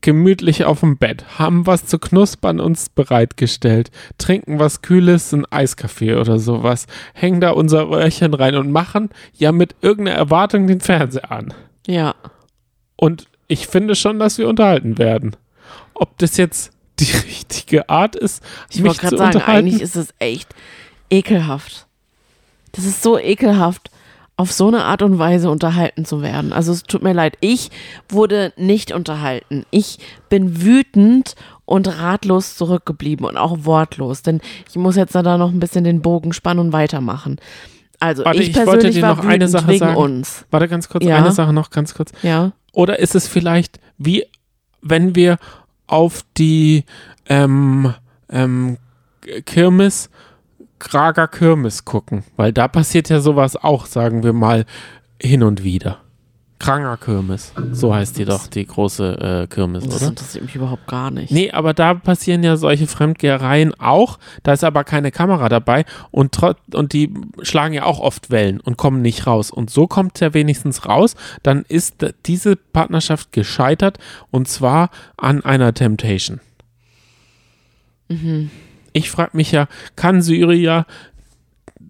B: gemütlich auf dem Bett, haben was zu knuspern uns bereitgestellt, trinken was Kühles, ein Eiskaffee oder sowas, hängen da unser Röhrchen rein und machen ja mit irgendeiner Erwartung den Fernseher an.
A: Ja.
B: Und ich finde schon, dass wir unterhalten werden. Ob das jetzt die richtige Art ist,
A: Ich
B: mich
A: wollte
B: zu
A: gerade sagen,
B: unterhalten.
A: eigentlich ist es echt ekelhaft. Das ist so ekelhaft, auf so eine Art und Weise unterhalten zu werden. Also es tut mir leid, ich wurde nicht unterhalten. Ich bin wütend und ratlos zurückgeblieben und auch wortlos, denn ich muss jetzt da noch ein bisschen den Bogen spannen und weitermachen. Also
B: Warte,
A: ich
B: ich wollte
A: persönlich
B: dir
A: war
B: noch eine Sache
A: wegen
B: sagen.
A: uns.
B: Warte ganz kurz,
A: Ja.
B: eine Sache noch ganz kurz.
A: Ja.
B: Oder ist es vielleicht wie, wenn wir auf die ähm, ähm, Kirmes, Krager Kirmes gucken? Weil da passiert ja sowas auch, sagen wir mal, hin und wieder. Kranger Kirmes, so heißt die doch, die große äh, Kirmes,
A: Das
B: oder?
A: interessiert mich überhaupt gar nicht.
B: Nee, aber da passieren ja solche Fremdgehereien auch. Da ist aber keine Kamera dabei und, und die schlagen ja auch oft Wellen und kommen nicht raus. Und so kommt es ja wenigstens raus. Dann ist diese Partnerschaft gescheitert und zwar an einer Temptation. Ich frage mich ja, kann Syria,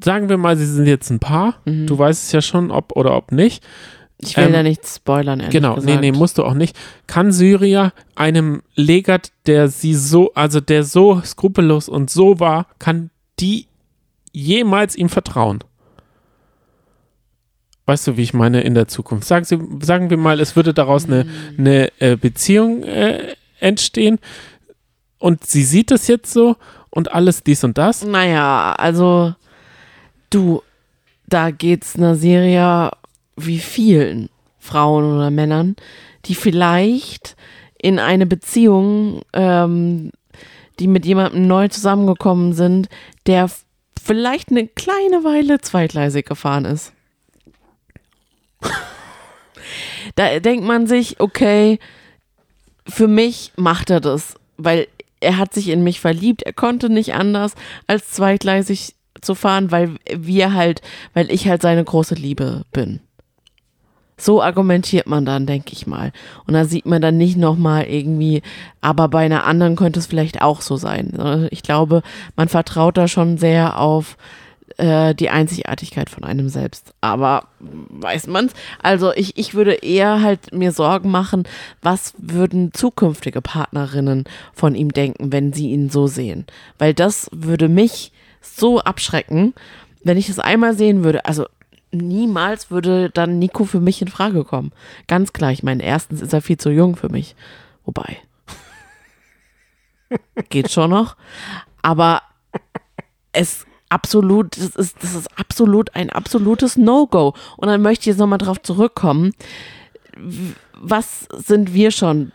B: sagen wir mal, sie sind jetzt ein Paar, du weißt es ja schon, ob oder ob nicht.
A: Ich will
B: Ähm,
A: da nicht spoilern, ehrlich
B: Genau,
A: gesagt.
B: nee, nee, musst du auch nicht. Kann Syria einem Legat, der sie so, also der so skrupellos und so war, kann die jemals ihm vertrauen? Weißt du, wie ich meine in der Zukunft? Sagen, sie, sagen wir mal, es würde daraus eine, eine äh, Beziehung äh, entstehen und sie sieht es jetzt so und alles dies und das.
A: Naja, also du, da geht's einer Serie wie vielen Frauen oder Männern, die vielleicht in eine Beziehung, ähm, die mit jemandem neu zusammengekommen sind, der vielleicht eine kleine Weile zweigleisig gefahren ist. da denkt man sich, okay, für mich macht er das, weil er hat sich in mich verliebt. Er konnte nicht anders, als zweigleisig zu fahren, weil wir halt, weil ich halt seine große Liebe bin. So argumentiert man dann, denke ich mal. Und da sieht man dann nicht nochmal irgendwie, aber bei einer anderen könnte es vielleicht auch so sein. Ich glaube, man vertraut da schon sehr auf äh, die Einzigartigkeit von einem selbst. Aber weiß man's? Also ich, ich würde eher halt mir Sorgen machen, was würden zukünftige Partnerinnen von ihm denken, wenn sie ihn so sehen. Weil das würde mich so abschrecken, wenn ich es einmal sehen würde. Also niemals würde dann Nico für mich in Frage kommen. Ganz klar. Ich meine, erstens ist er viel zu jung für mich. Wobei. Geht schon noch. Aber es absolut, das ist, das ist absolut ein absolutes No-Go. Und dann möchte ich jetzt nochmal drauf zurückkommen. Was sind wir schon,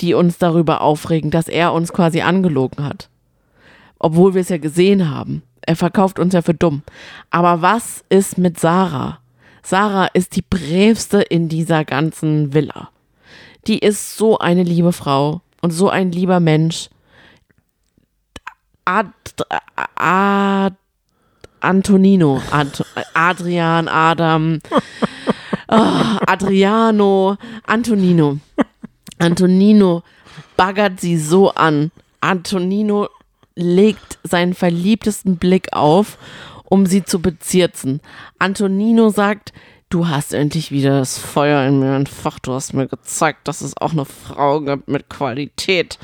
A: die uns darüber aufregen, dass er uns quasi angelogen hat? Obwohl wir es ja gesehen haben. Er verkauft uns ja für dumm. Aber was ist mit Sarah? Sarah ist die brävste in dieser ganzen Villa. Die ist so eine liebe Frau und so ein lieber Mensch. Ad, Ad, Antonino, Ad, Adrian, Adam, ah, Adriano, Antonino. Antonino baggert sie so an. Antonino legt seinen verliebtesten Blick auf, um sie zu bezirzen. Antonino sagt, du hast endlich wieder das Feuer in mir entfacht. Du hast mir gezeigt, dass es auch eine Frau gibt mit Qualität.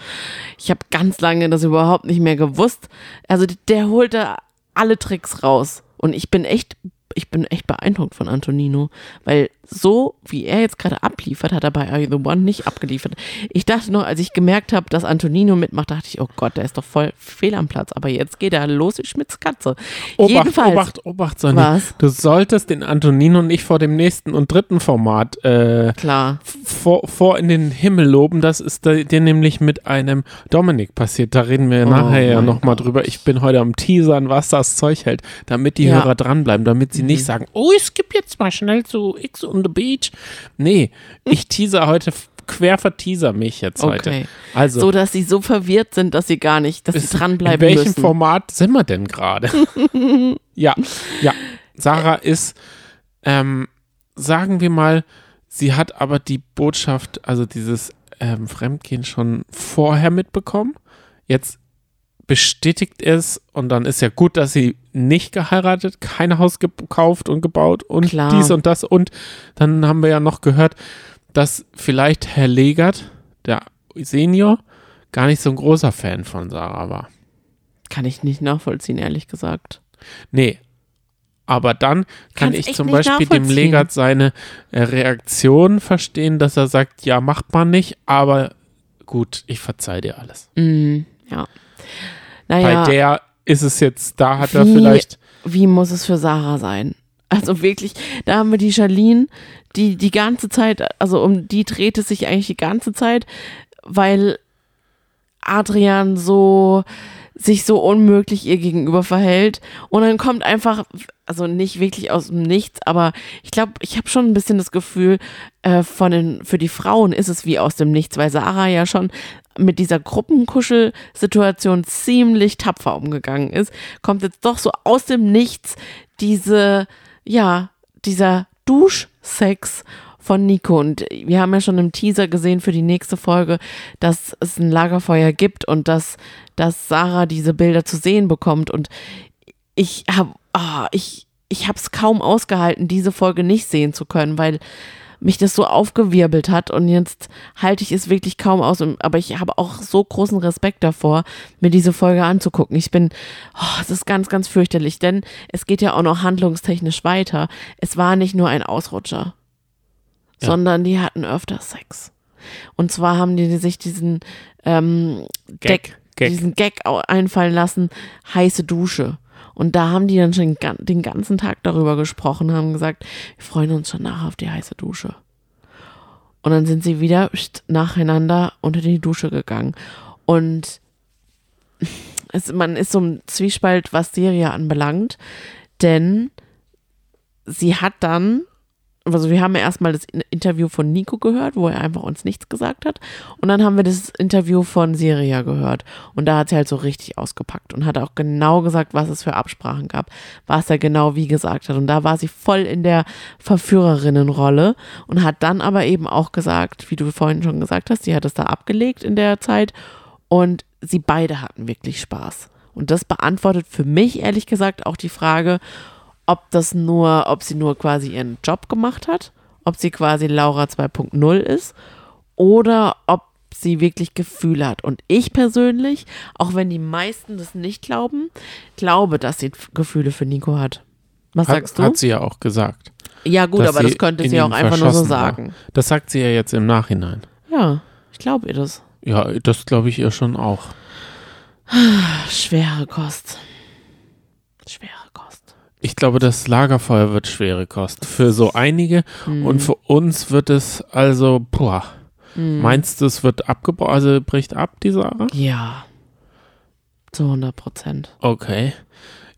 A: Ich habe ganz lange das überhaupt nicht mehr gewusst. Also der holt da alle Tricks raus. Und ich bin echt ich bin echt beeindruckt von Antonino, weil so wie er jetzt gerade abliefert, hat er bei Are You the One nicht abgeliefert. Ich dachte noch, als ich gemerkt habe, dass Antonino mitmacht, dachte ich, oh Gott, der ist doch voll fehl am Platz. Aber jetzt geht er los wie Schmitz Katze.
B: Obacht,
A: Jedenfalls,
B: Obacht, Obacht, Sonny.
A: Was?
B: Du solltest den Antonino nicht vor dem nächsten und dritten Format äh,
A: klar.
B: vor, vor in den Himmel loben. Das ist dir nämlich mit einem Dominik passiert. Da reden wir
A: Oh
B: nachher ja nochmal drüber. Ich bin heute am Teasern, was das Zeug hält, damit die
A: Ja.
B: Hörer dranbleiben, damit sie nicht sagen, oh, ich skippe jetzt mal schnell zu X on the Beach. Nee, ich teaser heute, quer verteaser mich jetzt heute.
A: Okay.
B: Also,
A: So, dass sie so verwirrt sind, dass sie gar nicht, dass
B: ist-
A: sie dranbleiben
B: in welchem
A: müssen.
B: Format sind wir denn gerade? ja, ja. Sarah ist, ähm, sagen wir mal, sie hat aber die Botschaft, also dieses ähm, Fremdgehen schon vorher mitbekommen. Jetzt bestätigt es und dann ist ja gut, dass sie nicht geheiratet, kein Haus gekauft und gebaut und
A: Klar.
B: dies und das und dann haben wir ja noch gehört, dass vielleicht Herr Legert, der Senior, gar nicht so ein großer Fan von Sarah war.
A: Kann ich nicht nachvollziehen, ehrlich gesagt.
B: Nee. Aber dann kann
A: Kann's
B: ich zum Beispiel dem. Legert seine äh, Reaktion verstehen, dass er sagt, ja, macht man nicht, aber gut, ich verzeih dir alles.
A: Mm, ja. Naja,
B: Bei der ist es jetzt, da hat er
A: Wie-
B: vielleicht,
A: wie muss es für Sarah sein? Also wirklich, da haben wir die Charlene, die die ganze Zeit, also um die dreht es sich eigentlich die ganze Zeit, weil Adrian so sich so unmöglich ihr gegenüber verhält und dann kommt einfach, also nicht wirklich aus dem Nichts, aber ich glaube, ich habe schon ein bisschen das Gefühl, äh, von den, für die Frauen ist es wie aus dem Nichts, weil Sarah ja schon mit dieser Gruppenkuschel-Situation ziemlich tapfer umgegangen ist, kommt jetzt doch so aus dem Nichts diese, ja, dieser Duschsex von Nico. Und wir haben ja schon im Teaser gesehen für die nächste Folge, dass es ein Lagerfeuer gibt und dass, dass Sarah diese Bilder zu sehen bekommt. Und ich habe, ah, ich, ich habe es kaum ausgehalten, diese Folge nicht sehen zu können, weil mich das so aufgewirbelt hat und jetzt halte ich es wirklich kaum aus. Aber ich habe auch so großen Respekt davor, mir diese Folge anzugucken. Ich bin, oh, es ist ganz, ganz fürchterlich, denn es geht ja auch noch handlungstechnisch weiter. Es war nicht nur ein Ausrutscher,
B: Ja.
A: sondern die hatten öfter Sex. Und zwar haben die sich diesen ähm,
B: Gag,
A: Deck,
B: Gag.
A: diesen Gag einfallen lassen, heiße Dusche. Und da haben die dann schon den ganzen Tag darüber gesprochen, haben gesagt, wir freuen uns schon nach auf die heiße Dusche. Und dann sind sie wieder nacheinander unter die Dusche gegangen. Und es, man ist so im Zwiespalt, was Serie anbelangt, denn sie hat dann, also wir haben ja erstmal das In- Interview von Nico gehört, wo er einfach uns nichts gesagt hat. Und dann haben wir das Interview von Siria gehört. Und da hat sie halt so richtig ausgepackt und hat auch genau gesagt, was es für Absprachen gab, was er genau wie gesagt hat. Und da war sie voll in der Verführerinnenrolle und hat dann aber eben auch gesagt, wie du vorhin schon gesagt hast, sie hat es da abgelegt in der Zeit und sie beide hatten wirklich Spaß. Und das beantwortet für mich ehrlich gesagt auch die Frage, ob das nur, ob sie nur quasi ihren Job gemacht hat, ob sie quasi Laura 2.0 ist oder ob sie wirklich Gefühle hat. Und ich persönlich, auch wenn die meisten das nicht glauben, glaube, dass sie Gefühle für Nico hat. Was
B: hat,
A: sagst du?
B: hat sie ja auch gesagt.
A: ja gut, aber das könnte sie auch einfach nur so
B: verschossen war.
A: sagen.
B: Das sagt sie ja jetzt im Nachhinein.
A: Ja, ich glaube ihr das.
B: Ja, das glaube ich ihr schon auch.
A: Schwere Kost. Schwere.
B: Ich glaube, das Lagerfeuer wird schwere Kost. Für so einige
A: Hm.
B: und für uns wird es also, boah.
A: Hm.
B: Meinst du, es wird abgebaut, also bricht ab, die Sarah?
A: Ja. Zu 100 Prozent.
B: Okay.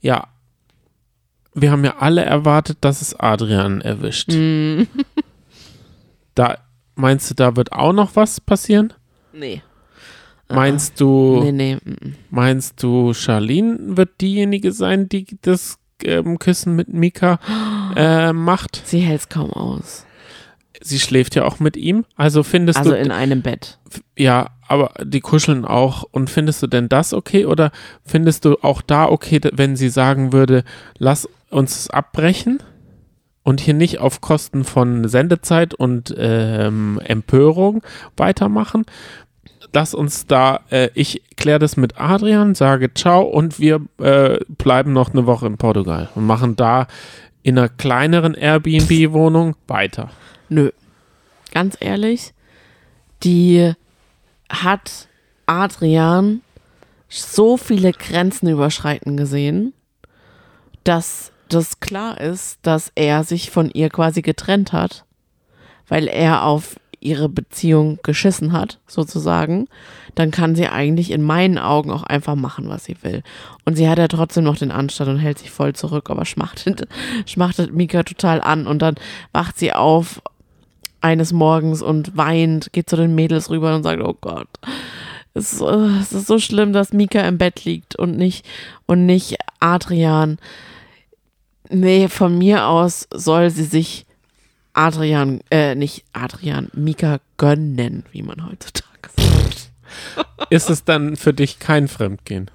B: Ja. Wir haben ja alle erwartet, dass es Adrian erwischt.
A: Hm.
B: Da meinst du, da wird auch noch was passieren?
A: Nee.
B: Meinst du,
A: Nee, nee. mm,
B: meinst du, Charlene wird diejenige sein, die das ähm, Küssen mit Mika äh, macht?
A: Sie hält es kaum aus.
B: Sie schläft ja auch mit ihm. Also findest
A: Also
B: du,
A: in einem Bett.
B: ja, aber die kuscheln auch. Und findest du denn das okay oder findest du auch da okay, wenn sie sagen würde, lass uns abbrechen und hier nicht auf Kosten von Sendezeit und ähm, Empörung weitermachen? Lass uns da, äh, ich kläre das mit Adrian, sage ciao und wir äh, bleiben noch eine Woche in Portugal und machen da in einer kleineren Airbnb-Wohnung weiter.
A: Nö. Ganz ehrlich, die hat Adrian so viele Grenzen überschreiten gesehen, dass das klar ist, dass er sich von ihr quasi getrennt hat, weil er auf ihre Beziehung geschissen hat, sozusagen, dann kann sie eigentlich in meinen Augen auch einfach machen, was sie will. Und sie hat ja trotzdem noch den Anstand und hält sich voll zurück, aber schmachtet, schmachtet Mika total an und dann wacht sie auf eines Morgens und weint, geht zu den Mädels rüber und sagt, oh Gott, es, äh, es ist so schlimm, dass Mika im Bett liegt und nicht, und nicht Adrian. Nee, von mir aus soll sie sich Adrian, äh, nicht Adrian, Mika gönnen, wie man heutzutage sagt.
B: Ist es dann für dich kein Fremdgehen?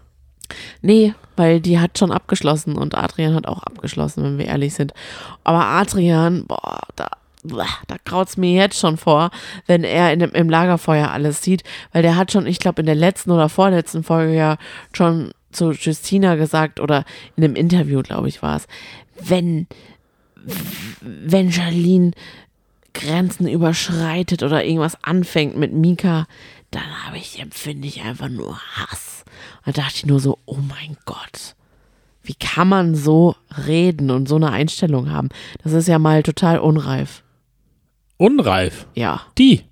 A: Nee, weil die hat schon abgeschlossen und Adrian hat auch abgeschlossen, wenn wir ehrlich sind. Aber Adrian, boah, da, da kraut's mir jetzt schon vor, wenn er in dem, im Lagerfeuer alles sieht, weil der hat schon, ich glaube, in der letzten oder vorletzten Folge ja schon zu Justina gesagt oder in einem Interview, glaube ich, war es, wenn, wenn Charlene Grenzen überschreitet oder irgendwas anfängt mit Mika, dann habe ich, empfinde ich einfach nur Hass. Und da dachte ich nur so, oh mein Gott, wie kann man so reden und so eine Einstellung haben? Das ist ja mal total unreif.
B: Unreif?
A: Ja.
B: Die.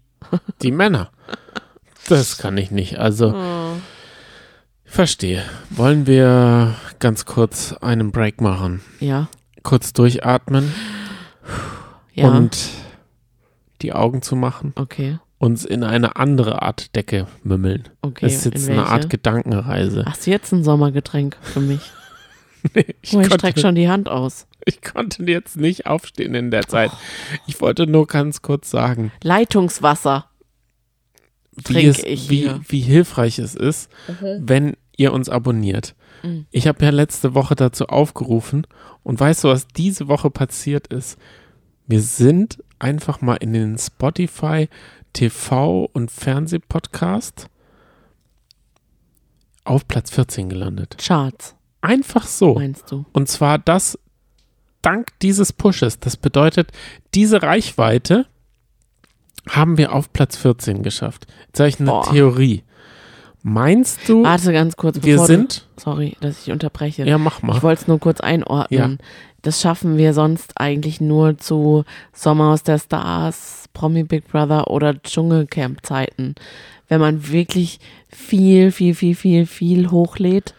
B: Die Männer. Das kann ich nicht. Also,
A: Oh.
B: verstehe. Wollen wir ganz kurz einen Break machen?
A: Ja.
B: Kurz durchatmen
A: Ja.
B: und die Augen zu machen,
A: okay.
B: uns in eine andere Art Decke mümmeln.
A: Okay.
B: Das ist jetzt
A: in
B: eine? Art Gedankenreise.
A: Hast du jetzt ein Sommergetränk für mich?
B: Nee, ich,
A: Oh, ich
B: konnte,
A: streck schon die Hand aus.
B: ich konnte jetzt nicht aufstehen in der Zeit. Ich wollte nur ganz kurz sagen,
A: Leitungswasser.
B: wie,
A: Trinke
B: es,
A: ich
B: wie,
A: hier.
B: wie hilfreich es ist, wenn ihr uns abonniert.
A: Mhm.
B: Ich habe ja letzte Woche dazu aufgerufen und weißt du, was diese Woche passiert ist? Wir sind einfach mal in den Spotify TV und Fernsehpodcast auf Platz 14 gelandet.
A: Charts,
B: Einfach so.
A: meinst du?
B: Und zwar das dank dieses Pushes. Das bedeutet, diese Reichweite haben wir auf Platz 14 geschafft. Jetzt habe ich eine
A: Boah.
B: Theorie. Meinst du,
A: Warte ganz kurz.
B: wir
A: bevor
B: sind.
A: Du, sorry, dass ich unterbreche.
B: Ja, mach mal.
A: Ich wollte es nur kurz einordnen. Das schaffen wir sonst eigentlich nur zu Sommerhaus der Stars, Promi Big Brother oder Dschungelcamp-Zeiten. Wenn man wirklich viel, viel, viel, viel, viel hochlädt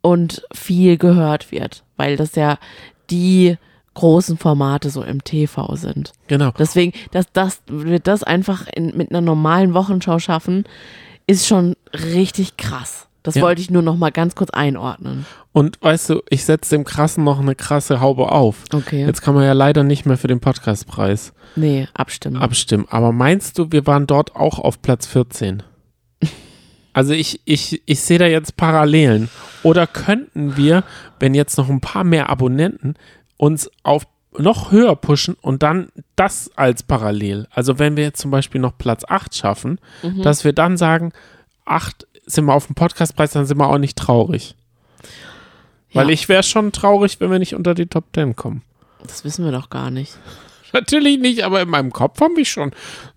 A: und viel gehört wird, weil das ja die großen Formate so im TV sind.
B: Genau.
A: Deswegen, dass das, wir das einfach in, mit einer normalen Wochenschau schaffen, ist schon richtig krass. Das
B: Ja.
A: wollte ich nur noch mal ganz kurz einordnen.
B: Und weißt du, ich setze dem Krassen noch eine krasse Haube auf.
A: Okay.
B: Jetzt kann man ja leider nicht mehr für den Podcastpreis
A: nee, abstimmen.
B: abstimmen. Aber meinst du, wir waren dort auch auf Platz 14? Also ich, ich, ich sehe da jetzt Parallelen. Oder könnten wir, wenn jetzt noch ein paar mehr Abonnenten, uns auf noch höher pushen und dann das als parallel. Also wenn wir jetzt zum Beispiel noch Platz 8 schaffen,
A: Mhm.
B: dass wir dann sagen, 8 sind wir auf dem Podcastpreis, dann sind wir auch nicht traurig. Weil
A: Ja.
B: ich wäre schon traurig, wenn wir nicht unter die Top 10 kommen.
A: das wissen wir doch gar nicht.
B: Natürlich nicht, aber in meinem Kopf haben mich schon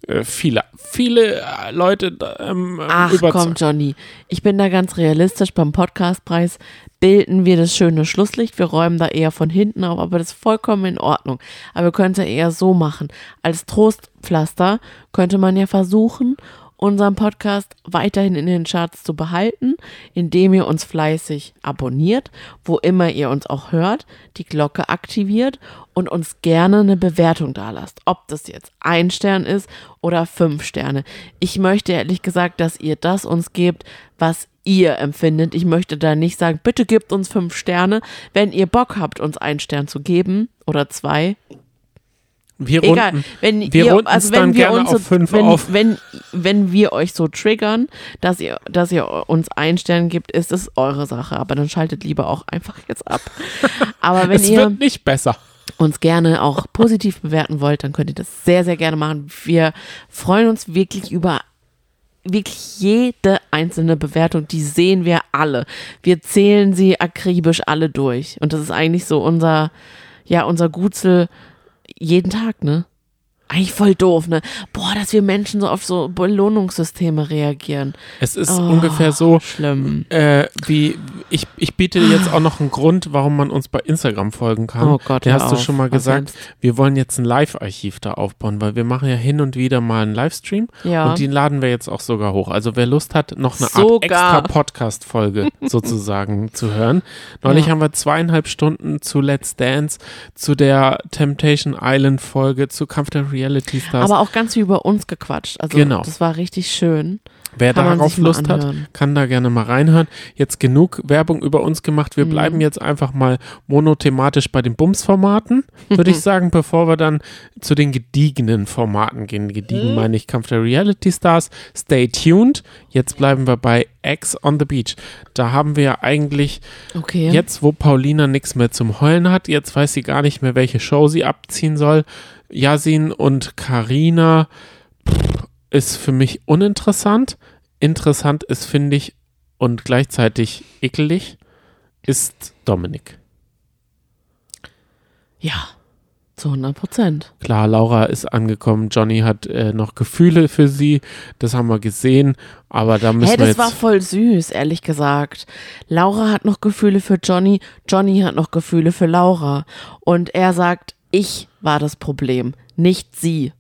B: äh, viele, viele äh, Leute ähm,
A: Ach
B: überzeugt.
A: komm, Johnny. Ich bin da ganz realistisch. Beim Podcastpreis bilden wir das schöne Schlusslicht. Wir räumen da eher von hinten auf, aber das ist vollkommen in Ordnung. Aber wir können es ja eher so machen. Als Trostpflaster könnte man ja versuchen, unseren Podcast weiterhin in den Charts zu behalten, indem ihr uns fleißig abonniert, wo immer ihr uns auch hört, die Glocke aktiviert und uns gerne eine Bewertung dalasst. Ob das jetzt ein Stern ist oder fünf Sterne. Ich möchte ehrlich gesagt, dass ihr das uns gebt, was ihr empfindet. Ich möchte da nicht sagen, bitte gebt uns fünf Sterne. Wenn ihr Bock habt, uns einen Stern zu geben oder zwei,
B: Wir
A: Egal,
B: runden,
A: wenn
B: wir
A: ihr, also wenn wir uns
B: auf
A: so,
B: fünf
A: wenn,
B: auf.
A: wenn wenn wir euch so triggern, dass ihr dass ihr uns einen Stern gibt, ist es eure Sache, aber dann schaltet lieber auch einfach jetzt ab. Aber wenn
B: es
A: ihr
B: wird nicht besser.
A: uns gerne auch positiv bewerten wollt, dann könnt ihr das sehr sehr gerne machen. Wir freuen uns wirklich über wirklich jede einzelne Bewertung, die sehen wir alle. Wir zählen sie akribisch alle durch und das ist eigentlich so unser Ja, unser Gutzel jeden Tag, ne? Eigentlich voll doof, ne? Boah, dass wir Menschen so auf so Belohnungssysteme reagieren.
B: Es ist
A: Oh,
B: ungefähr so,
A: Schlimm.
B: äh, wie ich, ich biete jetzt auch noch einen Grund, warum man uns bei Instagram folgen kann.
A: Oh Gott,
B: Den
A: hör
B: hast du
A: auf.
B: schon mal gesagt. Wir wollen jetzt ein Live-Archiv da aufbauen, weil wir machen ja hin und wieder mal einen Livestream
A: Ja.
B: und den laden wir jetzt auch sogar hoch. Also wer Lust hat, noch eine Art
A: Sogar.
B: extra Podcast-Folge sozusagen zu hören. Neulich
A: Ja.
B: haben wir zweieinhalb Stunden zu Let's Dance, zu der Temptation Island-Folge, zu Kampf der Reality Stars.
A: Aber auch ganz wie über uns gequatscht. Also
B: Genau.
A: das war richtig schön.
B: Wer
A: Kann
B: darauf Lust hat, kann da gerne mal reinhören. Jetzt genug Werbung über uns gemacht. Wir
A: Mhm.
B: bleiben jetzt einfach mal monothematisch bei den Bums-Formaten, würde ich sagen, bevor wir dann zu den gediegenen Formaten gehen. Gediegen
A: Mhm.
B: meine ich Kampf der Reality Stars. Stay tuned. Jetzt bleiben wir bei X on the Beach. Da haben wir ja eigentlich
A: Okay.
B: Jetzt, wo Paulina nichts mehr zum Heulen hat, jetzt weiß sie gar nicht mehr, welche Show sie abziehen soll. Yasin und Karina ist für mich uninteressant. Interessant ist, finde ich, und gleichzeitig ekelig, ist Dominik.
A: Ja, zu 100 Prozent.
B: Klar, Laura ist angekommen, Johnny hat äh, noch Gefühle für sie, das haben wir gesehen, aber da müssen
A: Hey,
B: wir
A: das war
B: jetzt...
A: voll süß, ehrlich gesagt. Laura hat noch Gefühle für Johnny, Johnny hat noch Gefühle für Laura. Und er sagt, ich war das Problem, nicht sie.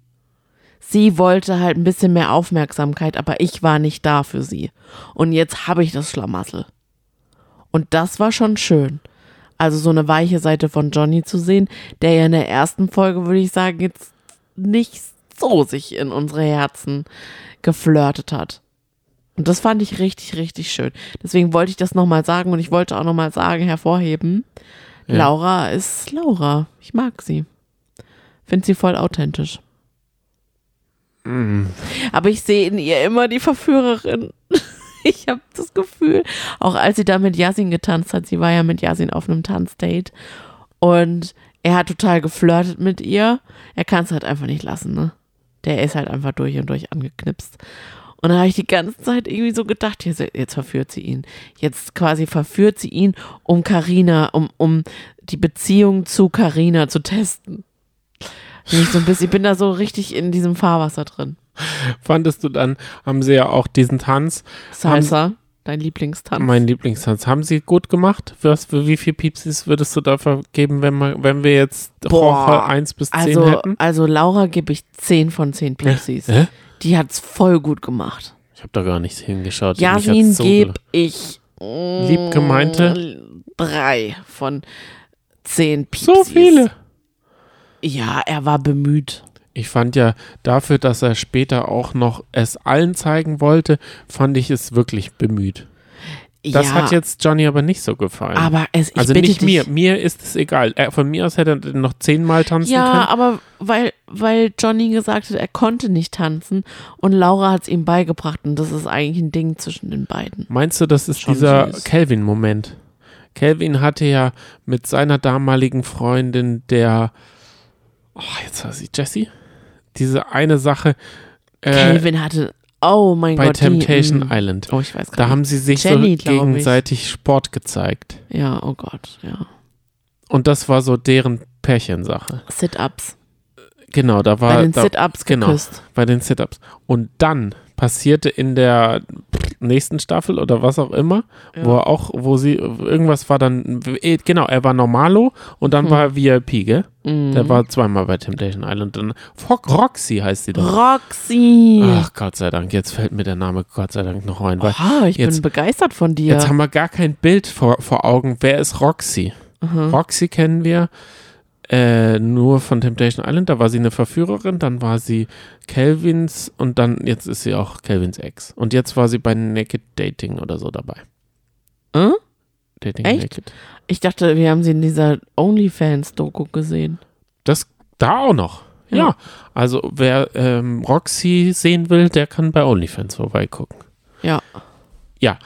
A: Sie wollte halt ein bisschen mehr Aufmerksamkeit, aber ich war nicht da für sie. Und jetzt habe ich das Schlamassel. Und das war schon schön. Also so eine weiche Seite von Johnny zu sehen, der ja in der ersten Folge, würde ich sagen, jetzt nicht so sich in unsere Herzen geflirtet hat. Und das fand ich richtig, richtig schön. Deswegen wollte ich das nochmal sagen und ich wollte auch nochmal sagen, hervorheben,
B: Ja.
A: Laura ist Laura. Ich mag sie. Finde sie voll authentisch.
B: Mm,
A: Aber ich sehe in ihr immer die Verführerin. Ich habe das Gefühl, auch als sie da mit Yasin getanzt hat, sie war ja mit Yasin auf einem Tanzdate und er hat total geflirtet mit ihr. Er kann es halt einfach nicht lassen, ne? Der ist halt einfach durch und durch angeknipst. Und da habe ich die ganze Zeit irgendwie so gedacht, jetzt, jetzt verführt sie ihn. Jetzt quasi verführt sie ihn, um Karina, um, um die Beziehung zu Karina zu testen. Bin ich so bisschen, ich bin da so richtig in diesem Fahrwasser drin.
B: fandest du dann, haben sie ja auch diesen Tanz,
A: Salsa, dein Lieblingstanz.
B: Mein Lieblingstanz. Haben sie gut gemacht? Was, für wie viel Piepsis würdest du da vergeben, wenn, man, wenn wir jetzt
A: Boah.
B: Roche 1 bis 10
A: also,
B: hätten?
A: also Laura gebe ich 10 von 10 Pixies.
B: Hä?
A: Die hat's voll gut gemacht.
B: Ich habe da gar nicht hingeschaut. Hat's so
A: gebe ich mm,
B: Lieb gemeinte?
A: drei von 10 Pixies.
B: So viele.
A: Ja, er war bemüht.
B: Ich fand ja dafür, dass er später auch noch es allen zeigen wollte, fand ich es wirklich bemüht. Das
A: ja,
B: hat jetzt Johnny aber nicht so gefallen.
A: aber es, ich
B: also
A: bitte
B: nicht
A: dich,
B: mir, mir ist es egal. Er, von mir aus hätte er noch zehnmal tanzen
A: Ja,
B: können.
A: aber weil, weil Johnny gesagt hat, er konnte nicht tanzen und Laura hat es ihm beigebracht und das ist eigentlich ein Ding zwischen den beiden.
B: Meinst du, das ist
A: Schon
B: dieser
A: süß.
B: Calvin-Moment? Calvin hatte ja mit seiner damaligen Freundin, der, oh, jetzt weiß ich, Jessie, diese eine Sache äh,
A: Calvin hatte, oh mein
B: bei
A: Gott.
B: Temptation
A: die, mm,
B: Island.
A: Oh, ich weiß gar
B: Da
A: nicht.
B: haben sie sich
A: Jenny,
B: so gegenseitig Sport gezeigt.
A: Ja, oh Gott, ja.
B: Und das war so deren Pärchensache.
A: Sit-Ups.
B: Genau, da war
A: Bei den Sit-Ups
B: genau.
A: geküsst.
B: bei den Sit-Ups. Und dann passierte in der nächsten Staffel oder was auch immer,
A: Ja.
B: wo er auch, wo sie, irgendwas war dann, eh, genau, er war Normalo und dann
A: Mhm.
B: war er VIP, gell?
A: Mhm.
B: Der war zweimal bei Temptation Island. Und Rock, Roxy heißt sie doch.
A: Roxy.
B: Ach Gott sei Dank, jetzt fällt mir der Name Gott sei Dank noch ein.
A: Oha, ich
B: jetzt-
A: bin begeistert von dir.
B: Jetzt haben wir gar kein Bild vor, vor Augen. Wer ist Roxy?
A: Mhm.
B: Roxy kennen wir äh, nur von Temptation Island. Da war sie eine Verführerin, dann war sie Calvins und dann, jetzt ist sie auch Calvins Ex. Und jetzt war sie bei Naked Dating oder so dabei.
A: Äh?
B: Dating
A: Echt?
B: Naked.
A: Ich dachte, wir haben sie in dieser OnlyFans-Doku gesehen.
B: Das da auch noch. Ja.
A: Ja.
B: Also wer ähm, Roxy sehen will, der kann bei OnlyFans vorbeigucken.
A: Ja.
B: Ja.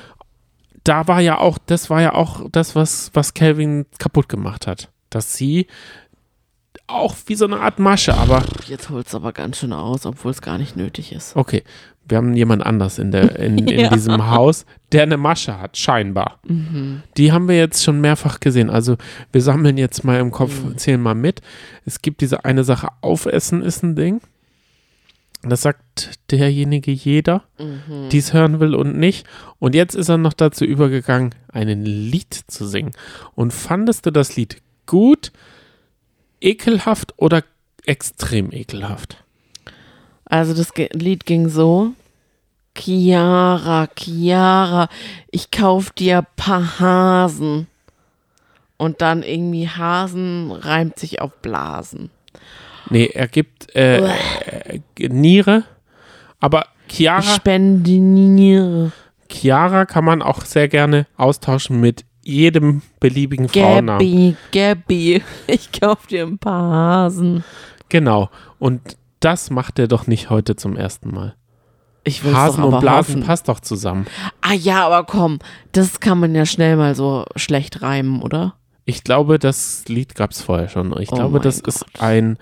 B: Da war ja auch, das war ja auch das, was, was Calvin kaputt gemacht hat. Dass sie auch wie so eine Art Masche, aber
A: Jetzt holst du aber ganz schön aus, obwohl es gar nicht nötig ist.
B: okay. Wir haben jemand anders in, der, in, in
A: Ja.
B: diesem Haus, der eine Masche hat, scheinbar.
A: Mhm.
B: Die haben wir jetzt schon mehrfach gesehen. Also wir sammeln jetzt mal im Kopf,
A: Mhm.
B: zählen mal mit. Es gibt diese eine Sache, Aufessen ist ein Ding. Das sagt derjenige jeder,
A: Mhm.
B: die es hören will und nicht. Und jetzt ist er noch dazu übergegangen, ein Lied zu singen. Und fandest du das Lied gut, ekelhaft oder extrem ekelhaft?
A: Also das Lied ging so. Chiara, Chiara, ich kauf dir paar Hasen. Und dann irgendwie Hasen reimt sich auf Blasen.
B: Nee, er gibt äh, äh, Niere, aber
A: Ich
B: Chiara,
A: spendiere.
B: Chiara kann man auch sehr gerne austauschen mit jedem beliebigen Frauennamen.
A: Gabby, Gabby, ich kauf dir ein paar Hasen.
B: Genau. Und das macht er doch nicht heute zum ersten Mal.
A: Ich will's
B: Hasen und Blasen
A: hoffen.
B: passt doch zusammen.
A: Ah ja, aber komm, das kann man ja schnell mal so schlecht reimen, oder?
B: Ich glaube, das Lied gab es vorher schon. Ich
A: Oh
B: glaube, das ist ein,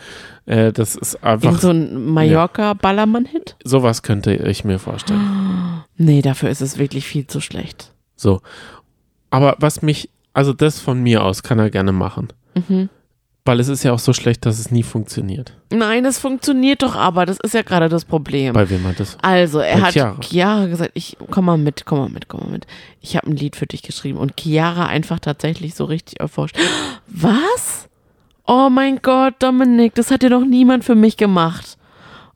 B: äh, das ist einfach,
A: Irgend so ein Mallorca-Ballermann-Hit?
B: sowas könnte ich mir vorstellen.
A: Nee, dafür ist es wirklich viel zu schlecht.
B: So. Aber was mich, also das von mir aus kann er gerne machen.
A: Mhm.
B: Weil es ist ja auch so schlecht, dass es nie funktioniert.
A: Nein, es funktioniert doch aber. Das ist ja gerade das Problem.
B: Bei wem hat das?
A: Also, er
B: Bei
A: hat
B: Chiara.
A: Chiara. gesagt, ich komm mal mit, komm mal mit, komm mal mit. Ich habe ein Lied für dich geschrieben und Chiara einfach tatsächlich so richtig euphorisch. Was? Oh mein Gott, Dominik, das hat ja doch niemand für mich gemacht.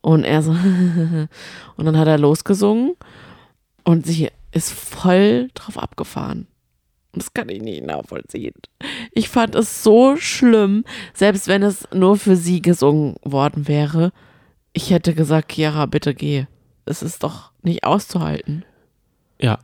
A: Und er so und dann hat er losgesungen und sie ist voll drauf abgefahren. Das kann ich nicht nachvollziehen. Ich fand es so schlimm, selbst wenn es nur für sie gesungen worden wäre. Ich hätte gesagt, Chiara, bitte geh. Es ist doch nicht auszuhalten.
B: Ja.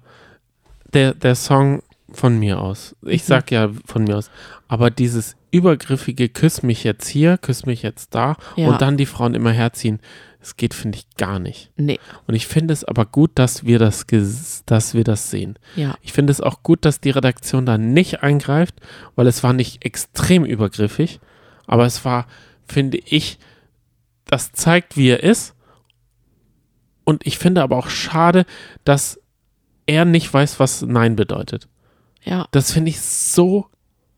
B: Der, der Song von mir aus. Ich
A: Mhm.
B: sag ja von mir aus. Aber dieses übergriffige Küss mich jetzt hier, küss mich jetzt da
A: Ja.
B: und dann die Frauen immer herziehen, das geht, finde ich, gar nicht.
A: Nee,
B: Und ich finde es aber gut, dass wir das, dass wir das sehen.
A: ja.
B: Ich finde es auch gut, dass die Redaktion da nicht eingreift, weil es war nicht extrem übergriffig, aber es war, finde ich, das zeigt, wie er ist. Und ich finde aber auch schade, dass er nicht weiß, was Nein bedeutet.
A: Ja,
B: Das finde ich so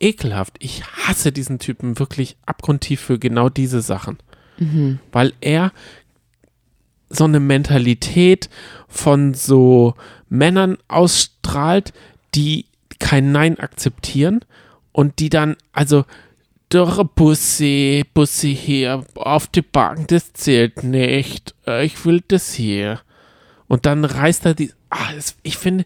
B: ekelhaft. Ich hasse diesen Typen wirklich abgrundtief für genau diese Sachen.
A: mhm.
B: Weil er so eine Mentalität von so Männern ausstrahlt, die kein Nein akzeptieren und die dann, also, doch Bussi, Bussi hier auf die Bank, das zählt nicht. Äh, Ich will das hier. Und dann reißt er die. Ah, das, ich finde,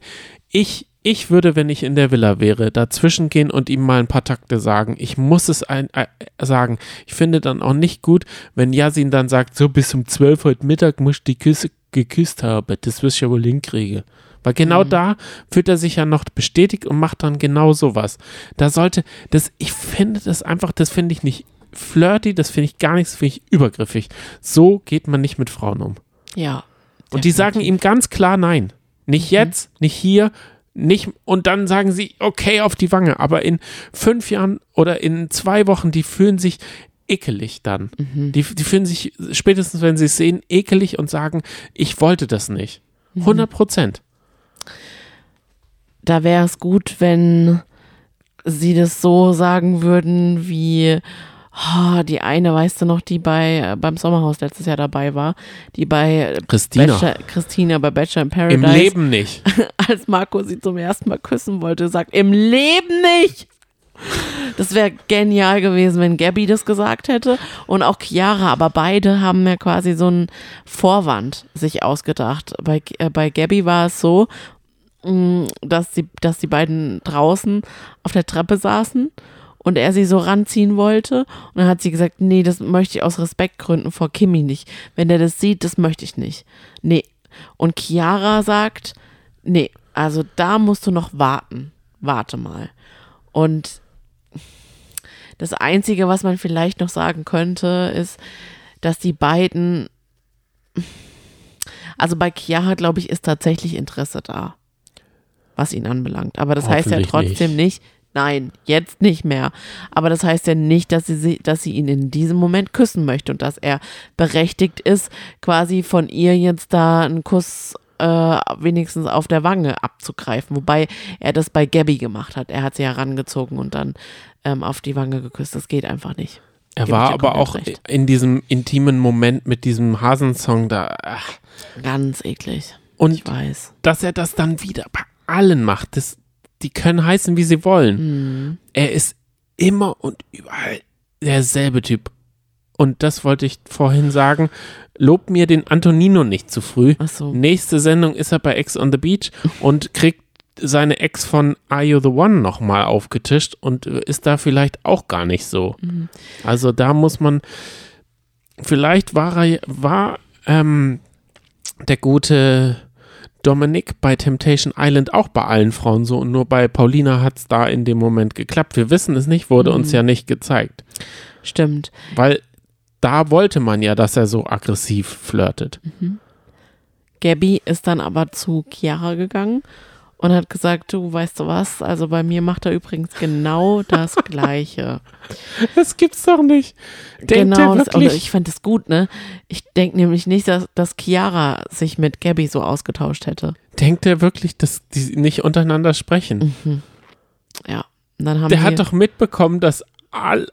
B: ich, ich würde, wenn ich in der Villa wäre, dazwischen gehen und ihm mal ein paar Takte sagen. Ich muss es ein, äh, sagen. Ich finde dann auch nicht gut, wenn Yasin dann sagt, so bis um 12 heute Mittag muss ich die Küsse geküsst haben. Das wirst du ja wohl hinkriegen. Weil genau da fühlt er sich ja noch bestätigt und macht dann genau sowas. Da sollte, das, ich finde das einfach, das finde ich nicht flirty, das finde ich gar nichts, finde ich übergriffig. So geht man nicht mit Frauen um.
A: ja.
B: Und die sagen ihm ganz klar nein. Nicht jetzt, nicht hier, nicht, und dann sagen sie, okay, auf die Wange. Aber in fünf Jahren oder in zwei Wochen, die fühlen sich ekelig dann.
A: Mhm.
B: Die, die fühlen sich spätestens, wenn sie es sehen, ekelig und sagen, ich wollte das nicht.
A: Mhm.
B: 100 Prozent.
A: Da wäre es gut, wenn sie das so sagen würden, wie oh, die eine, weißt du noch, die bei äh, beim Sommerhaus letztes Jahr dabei war, die bei
B: Christina.
A: Bachelor, Christina bei Bachelor in Paradise,
B: Im Leben nicht.
A: als Marco sie zum ersten Mal küssen wollte, sagt, im Leben nicht. Das wäre genial gewesen, wenn Gabby das gesagt hätte und auch Chiara, aber beide haben ja quasi so einen Vorwand sich ausgedacht. Bei, äh, bei Gabby war es so, mh, dass die, dass die beiden draußen auf der Treppe saßen und er sie so ranziehen wollte. Und dann hat sie gesagt, nee, das möchte ich aus Respektgründen vor Kimi nicht. Wenn der das sieht, das möchte ich nicht. Nee. Und Chiara sagt, nee, also da musst du noch warten. Warte mal. Und das Einzige, was man vielleicht noch sagen könnte, ist, dass die beiden, also bei Chiara, glaube ich, ist tatsächlich Interesse da, was ihn anbelangt. Aber das heißt ja trotzdem nicht. Nein, jetzt nicht mehr. Aber das heißt ja nicht, dass sie, dass sie ihn in diesem Moment küssen möchte und dass er berechtigt ist, quasi von ihr jetzt da einen Kuss äh, wenigstens auf der Wange abzugreifen. Wobei er das bei Gabby gemacht hat. Er hat sie herangezogen und dann ähm, auf die Wange geküsst. Das geht einfach nicht.
B: Er
A: Gebe
B: war aber auch
A: recht.
B: in diesem intimen Moment mit diesem Hasensong da. Ach.
A: Ganz eklig.
B: Und
A: Ich weiß.
B: dass er das dann wieder bei allen macht, das, die können heißen, wie sie wollen.
A: Hm.
B: Er ist immer und überall derselbe Typ. Und das wollte ich vorhin sagen. Lob mir den Antonino nicht zu früh.
A: Ach so.
B: Nächste Sendung ist er bei Ex on the Beach und kriegt seine Ex von Are You the One nochmal aufgetischt und ist da vielleicht auch gar nicht so.
A: Mhm.
B: Also da muss man, vielleicht war er, war ähm, der gute Dominik bei Temptation Island auch bei allen Frauen so und nur bei Paulina hat es da in dem Moment geklappt. Wir wissen es nicht, wurde uns
A: Mhm.
B: ja nicht gezeigt.
A: Stimmt.
B: Weil da wollte man ja, dass er so aggressiv flirtet.
A: Gabby ist dann aber zu Chiara gegangen und hat gesagt, du weißt du was, also bei mir macht er übrigens genau das Gleiche.
B: Das gibt's doch nicht. Denkt
A: genau, das, oder ich fand das gut, ne? Ich denke nämlich nicht, dass, dass Chiara sich mit Gabby so ausgetauscht hätte.
B: Denkt er wirklich, dass die nicht untereinander sprechen?
A: Ja. Und dann haben
B: Der hat doch mitbekommen, dass all,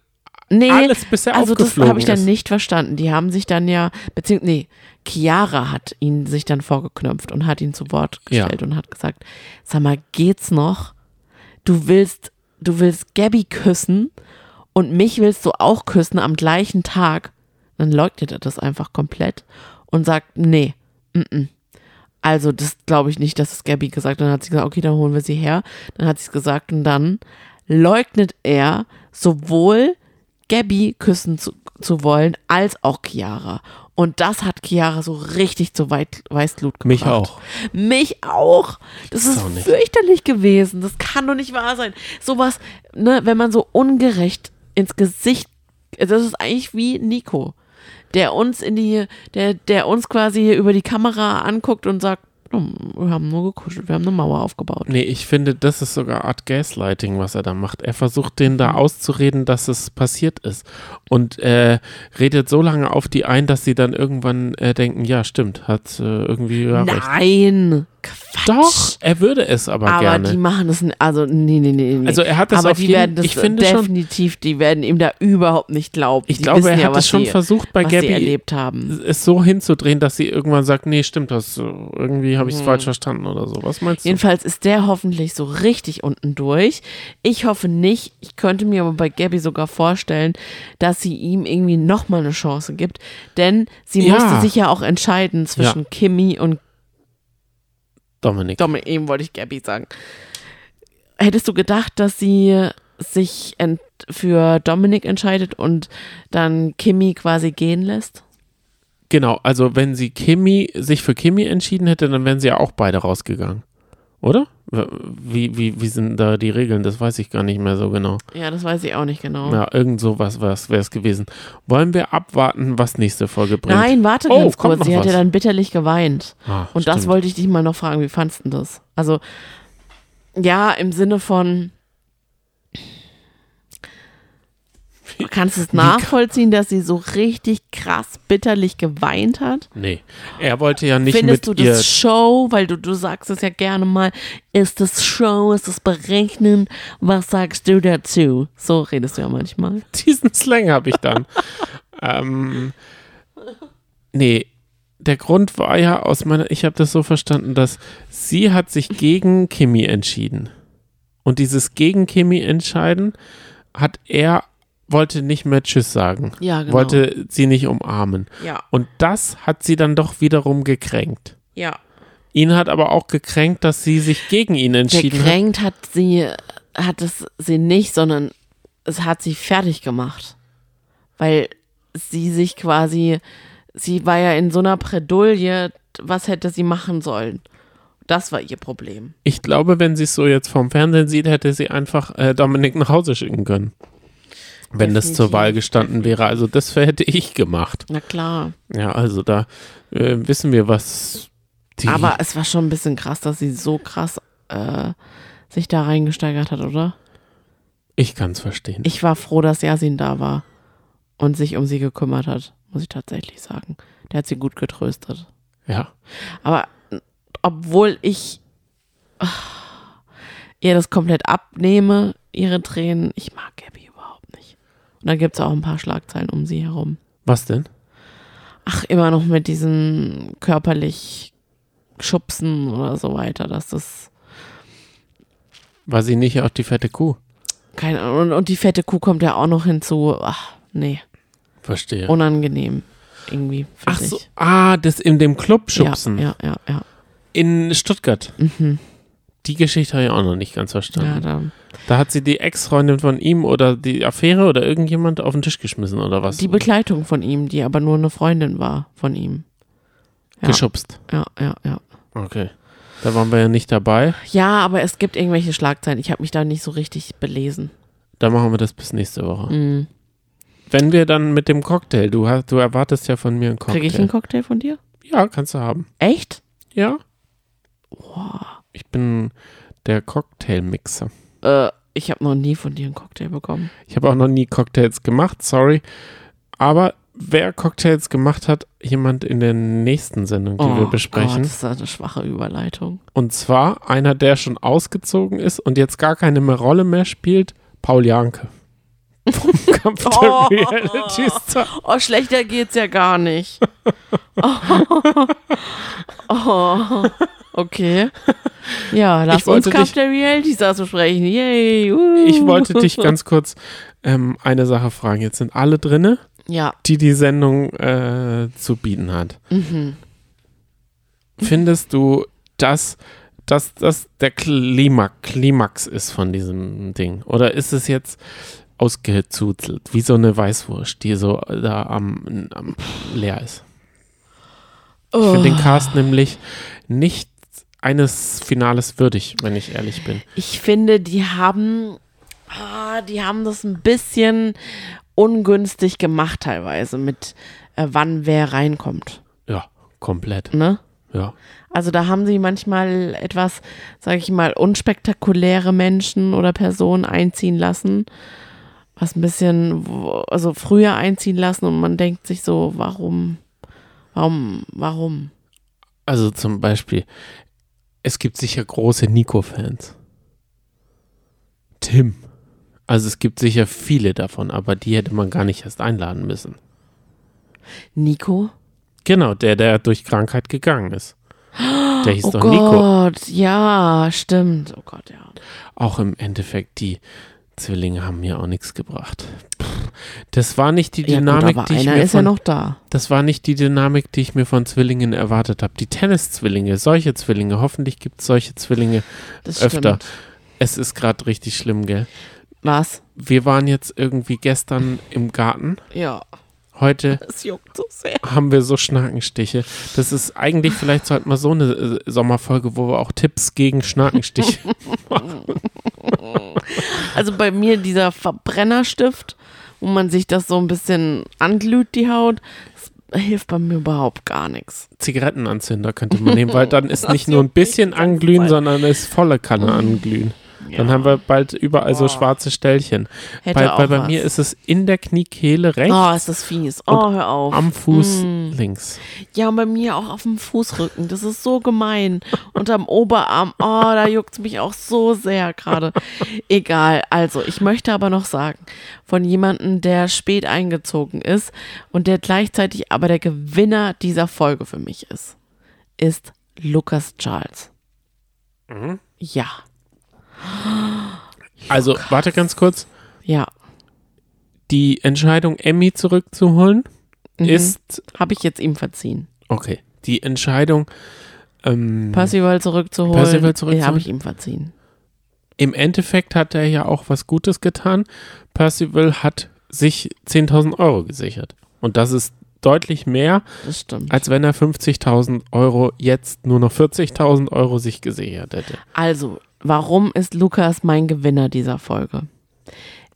A: nee,
B: alles bisher
A: also das
B: aufgeflogen
A: habe ich dann
B: ist.
A: nicht verstanden. Die haben sich dann ja, beziehungsweise, nee, Chiara hat ihn sich dann vorgeknöpft und hat ihn zu Wort
B: Ja.
A: gestellt und hat gesagt, sag mal, geht's noch? Du willst, du willst Gabby küssen und mich willst du auch küssen am gleichen Tag. Dann leugnet er das einfach komplett und sagt, nee, mm -mm. Also, das glaube ich nicht, dass es Gabby gesagt hat. Dann hat sie gesagt, okay, dann holen wir sie her. Dann hat sie es gesagt und dann leugnet er sowohl Gabby küssen zu, zu wollen, als auch Chiara. Und das hat Chiara so richtig zu Weit Weißglut gebracht.
B: Mich auch.
A: Mich auch. Das
B: Gibt's
A: ist
B: nicht.
A: fürchterlich gewesen. Das kann doch nicht wahr sein. Sowas, ne, wenn man so ungerecht ins Gesicht, das ist eigentlich wie Nico, der uns in die, der, der uns quasi über die Kamera anguckt und sagt, "Oh, wir haben nur gekuschelt, wir haben eine Mauer aufgebaut.
B: Nee, ich finde, das ist sogar Art Gaslighting, was er da macht. Er versucht denen
A: Mhm.
B: da auszureden, dass es passiert ist. Und äh, redet so lange auf die ein, dass sie dann irgendwann äh, denken, ja, stimmt, hat äh, irgendwie ja, recht.
A: Quatsch.
B: Doch, er würde es aber,
A: aber
B: gerne.
A: die machen das, also nee, nee, nee, nee.
B: Also er hat das
A: aber
B: auf
A: die
B: jeden-
A: werden das
B: ich finde schon-
A: definitiv, die werden ihm da überhaupt nicht glauben.
B: ich
A: die
B: glaube, er
A: ja,
B: hat
A: was
B: es schon
A: sie,
B: versucht bei Gabby
A: erlebt haben.
B: es so hinzudrehen, dass sie irgendwann sagt, nee, stimmt, das äh, irgendwie habe ich es falsch verstanden oder so. Was meinst du?
A: Jedenfalls ist der hoffentlich so richtig unten durch. Ich hoffe nicht. Ich könnte mir aber bei Gabby sogar vorstellen, dass sie ihm irgendwie nochmal eine Chance gibt. Denn sie
B: Ja.
A: musste sich ja auch entscheiden zwischen Kimmy und
B: Dominik.
A: Dominik. Eben wollte ich Gabby sagen. Hättest du gedacht, dass sie sich ent für Dominik entscheidet und dann Kimmy quasi gehen lässt?
B: Genau, also wenn sie Kimi, sich für Kimi entschieden hätte, dann wären sie ja auch beide rausgegangen. Oder? Wie, wie, wie sind da die Regeln? Das weiß ich gar nicht mehr so genau.
A: Ja, das weiß ich auch nicht genau.
B: Ja, irgend sowas wäre es gewesen. Wollen wir abwarten, was nächste Folge bringt?
A: Nein, warte
B: Oh,
A: ganz kurz. Sie hat ja
B: was.
A: dann bitterlich geweint.
B: Ah,
A: Und das
B: stimmt.
A: wollte ich dich mal noch fragen, wie fandst du das? Also, ja, im Sinne von, kannst du es nachvollziehen, dass sie so richtig krass bitterlich geweint hat?
B: Nee, er wollte ja nicht
A: Findest
B: mit
A: du das Show, weil du, du sagst es ja gerne mal, ist das Show, ist das Berechnen? Was sagst du dazu? So redest du ja manchmal.
B: Diesen Slang habe ich dann. ähm, nee, der Grund war ja aus meiner, ich habe das so verstanden, dass sie hat sich gegen Kimi entschieden. Und dieses gegen Kimi entscheiden hat er wollte nicht mehr Tschüss sagen,
A: Ja, genau.
B: wollte sie nicht umarmen.
A: Ja,
B: Und das hat sie dann doch wiederum gekränkt.
A: ja.
B: Ihn hat aber auch gekränkt, dass sie sich gegen ihn entschieden hat.
A: Gekränkt hat sie, hat es sie nicht, sondern es hat sie fertig gemacht. Weil sie sich quasi, sie war ja in so einer Bredouille, was hätte sie machen sollen? Das war ihr Problem.
B: Ich glaube, wenn sie es so jetzt vom Fernsehen sieht, hätte sie einfach äh, Dominik nach Hause schicken können. Wenn das zur
A: Definitiv,
B: Wahl gestanden wäre. Also das hätte ich gemacht.
A: Na klar.
B: Ja, also da äh, wissen wir, was die.
A: Aber es war schon ein bisschen krass, dass sie so krass äh, sich da reingesteigert hat, oder?
B: Ich kann es verstehen.
A: Ich war froh, dass Yasin da war und sich um sie gekümmert hat, muss ich tatsächlich sagen. Der hat sie gut getröstet.
B: ja.
A: Aber äh, obwohl ich ah, ihr das komplett abnehme, ihre Tränen, ich mag Gabby. Und dann gibt es auch ein paar Schlagzeilen um sie herum.
B: Was denn?
A: Ach, immer noch mit diesen körperlich Schubsen oder so weiter, dass das
B: War sie nicht auch die fette Kuh?
A: keine Ahnung. Und, und die fette Kuh kommt ja auch noch hinzu. Ach, nee,
B: Verstehe.
A: unangenehm. Irgendwie,
B: Ach so.
A: ich.
B: Ah, das in dem Club schubsen.
A: Ja, ja, ja.
B: In Stuttgart.
A: Mhm.
B: Die Geschichte habe ich auch noch nicht ganz
A: Ja,
B: verstanden.
A: da,
B: Da hat sie die Ex-Freundin von ihm oder die Affäre oder irgendjemand auf den Tisch geschmissen oder was?
A: die Begleitung von ihm, die aber nur eine Freundin war von ihm. Ja,
B: Geschubst.
A: ja, ja, ja.
B: Okay. Da waren wir ja nicht dabei.
A: Ja, aber es gibt irgendwelche Schlagzeilen. Ich habe mich da nicht so richtig belesen.
B: Da machen wir das bis nächste Woche.
A: Mhm.
B: Wenn wir dann mit dem Cocktail, du, hast, du erwartest ja von mir einen Cocktail.
A: Kriege ich einen Cocktail von dir?
B: ja, kannst du haben.
A: Echt?
B: Ja. Ich bin der Cocktailmixer.
A: Äh, ich habe noch nie von dir einen Cocktail bekommen.
B: Ich habe auch noch nie Cocktails gemacht, sorry. Aber wer Cocktails gemacht hat, jemand in der nächsten Sendung, die wir
A: Oh
B: besprechen.
A: Gott, das ist eine schwache Überleitung.
B: Und zwar einer, der schon ausgezogen ist und jetzt gar keine mehr Rolle mehr spielt, Paul Janke. Vom Kampf der
A: Oh.
B: Reality Star.
A: Oh, schlechter geht's ja gar nicht. Oh. oh. Okay. Ja, lass uns Kampf
B: dich-
A: der Reality Stars besprechen. Yay. Uh.
B: Ich wollte dich ganz kurz ähm, eine Sache fragen. Jetzt sind alle drinne,
A: Ja.
B: die die Sendung äh, zu bieten hat.
A: Mhm.
B: Findest du, dass dass das der Klimax, Klimax ist von diesem Ding? Oder ist es jetzt ausgezuzelt, wie so eine Weißwurst, die so da am, am leer ist? Ich finde den Cast nämlich nicht eines Finales würdig, wenn ich ehrlich bin.
A: Ich finde, die haben, ah, die haben das ein bisschen ungünstig gemacht teilweise mit, äh, wann wer reinkommt.
B: Ja, komplett.
A: Ne?
B: Ja.
A: Also da haben sie manchmal etwas, sage ich mal, unspektakuläre Menschen oder Personen einziehen lassen, was ein bisschen, also früher einziehen lassen und man denkt sich so, warum, warum, warum?
B: Also zum Beispiel, es gibt sicher große Nico-Fans. Tim. Also es gibt sicher viele davon, aber die hätte man gar nicht erst einladen müssen.
A: Nico?
B: Genau, der, der durch Krankheit gegangen ist. Der hieß
A: Oh
B: doch Nico.
A: Gott, ja, stimmt. Oh Gott, ja.
B: Auch im Endeffekt, die Zwillinge haben mir auch nichts gebracht. Pff, Das war nicht die
A: Ja, gut,
B: Dynamik, die ich mir
A: ja
B: von,
A: noch da.
B: das war nicht die Dynamik, die ich mir von Zwillingen erwartet habe. Die Tenniszwillinge, solche Zwillinge, hoffentlich gibt es solche Zwillinge
A: Das
B: öfter.
A: stimmt.
B: Es ist gerade richtig schlimm, gell?
A: Was?
B: Wir waren jetzt irgendwie gestern im Garten.
A: Ja,
B: Heute
A: so sehr.
B: haben wir so Schnakenstiche. Das ist eigentlich, vielleicht sollten wir so eine äh, Sommerfolge, wo wir auch Tipps gegen Schnakenstiche.
A: Also bei mir dieser Verbrennerstift, wo man sich das so ein bisschen anglüht, die Haut, das hilft bei mir überhaupt gar nichts.
B: Zigarettenanzünder könnte man nehmen, weil dann ist nicht nur ein bisschen anglühen, sondern es ist volle Kanne anglühen. Dann haben wir bald überall so
A: Boah.
B: schwarze Stellchen.
A: hätte
B: Weil,
A: auch
B: weil bei
A: was.
B: mir ist es in der Kniekehle rechts,
A: Oh, ist das fies. Oh, hör auf.
B: am Fuß
A: Mm.
B: links.
A: Ja, und bei mir auch auf dem Fußrücken. Das ist so gemein. Und am Oberarm, oh, da juckt es mich auch so sehr gerade. Egal. Also, ich möchte aber noch sagen, von jemandem, der spät eingezogen ist und der gleichzeitig aber der Gewinner dieser Folge für mich ist, ist Lukas Charles.
B: Mhm.
A: Ja,
B: Also, warte ganz kurz.
A: ja.
B: Die Entscheidung, Emmy zurückzuholen,
A: Mhm.
B: ist
A: Habe ich jetzt ihm verziehen.
B: okay. Die Entscheidung, ähm,
A: Percival zurückzuholen,
B: Percival zurückzuholen?
A: habe ich ihm verziehen.
B: im Endeffekt hat er ja auch was Gutes getan. Percival hat sich 10.000 Euro gesichert. Und das ist deutlich mehr, als wenn er 50.000 Euro jetzt nur noch 40.000 Euro sich gesichert hätte.
A: Also, warum ist Lukas mein Gewinner dieser Folge?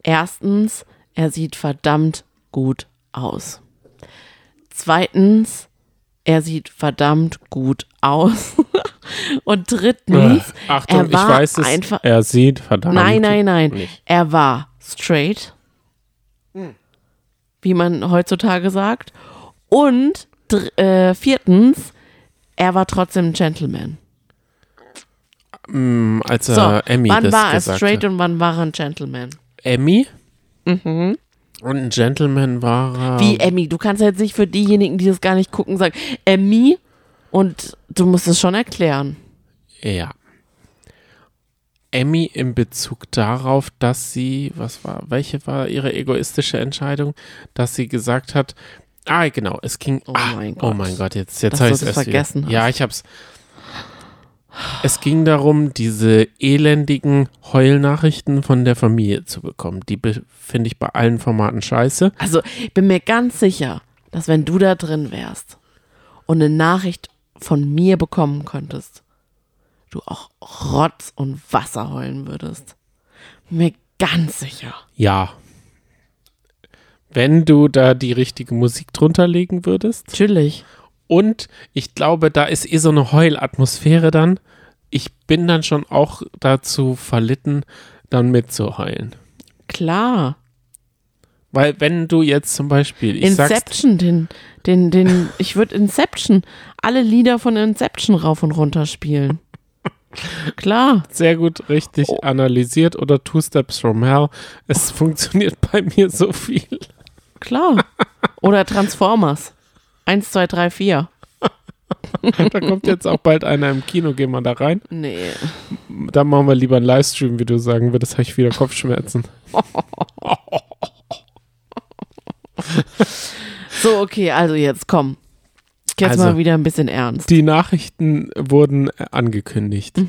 A: Erstens, er sieht verdammt gut aus. Zweitens, er sieht verdammt gut aus. Und drittens,
B: Äh, Achtung,
A: er
B: ich
A: war
B: weiß es,
A: einfach.
B: er sieht verdammt
A: Nein, nein, nein.
B: nicht.
A: Er war straight, wie man heutzutage sagt. Und äh, viertens, er war trotzdem ein Gentleman.
B: Mm, als
A: So,
B: er Emmy
A: wann
B: das
A: war er straight
B: hat.
A: und wann war er ein Gentleman?
B: Emmy? Und ein Gentleman war er.
A: Wie Emmy? Du kannst jetzt nicht für diejenigen, die das gar nicht gucken, sagen, Emmy und du musst es schon erklären.
B: Ja. Emmy in Bezug darauf, dass sie, was war, welche war ihre egoistische Entscheidung, dass sie gesagt hat, ah, genau, es ging,
A: Oh
B: ah,
A: mein
B: oh
A: Gott.
B: mein Gott, jetzt, jetzt habe
A: du
B: ich es
A: vergessen
B: wieder. Ja,
A: hast.
B: ich hab's. Es ging darum, diese elendigen Heulnachrichten von der Familie zu bekommen. Die be- finde ich bei allen Formaten scheiße.
A: Also, ich bin mir ganz sicher, dass wenn du da drin wärst und eine Nachricht von mir bekommen könntest, du auch Rotz und Wasser heulen würdest. Bin mir ganz sicher.
B: Ja. Wenn du da die richtige Musik drunter legen würdest.
A: Natürlich.
B: Und ich glaube, da ist eh so eine Heulatmosphäre dann. Ich bin dann schon auch dazu verlitten, dann mitzuheulen.
A: Klar.
B: Weil wenn du jetzt zum Beispiel, ich
A: Inception, den, den, den, ich würde Inception, alle Lieder von Inception rauf und runter spielen. Klar.
B: sehr gut richtig
A: Oh.
B: analysiert oder Two Steps from Hell. Es funktioniert bei mir so viel.
A: Klar. Oder Transformers. Eins, zwei, drei, vier.
B: Da kommt jetzt auch bald einer im Kino, gehen wir da rein.
A: Nee.
B: Da machen wir lieber einen Livestream, wie du sagen würdest, habe ich wieder Kopfschmerzen.
A: So, okay, also jetzt komm. Jetzt
B: Also,
A: mal wieder ein bisschen ernst.
B: Die Nachrichten wurden angekündigt.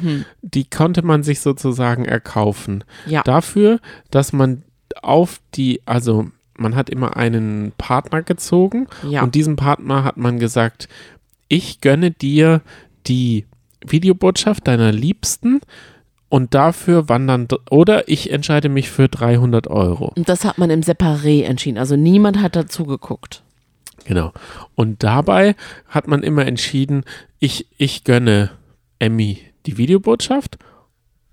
B: Die konnte man sich sozusagen erkaufen.
A: Ja.
B: Dafür, dass man auf die, also man hat immer einen Partner gezogen
A: Ja.
B: und diesem Partner hat man gesagt, ich gönne dir die Videobotschaft deiner Liebsten und dafür wandern, oder ich entscheide mich für 300 Euro.
A: Und das hat man im Separé entschieden. Also niemand hat dazu geguckt.
B: Genau. Und dabei hat man immer entschieden, ich, ich gönne Emmy die Videobotschaft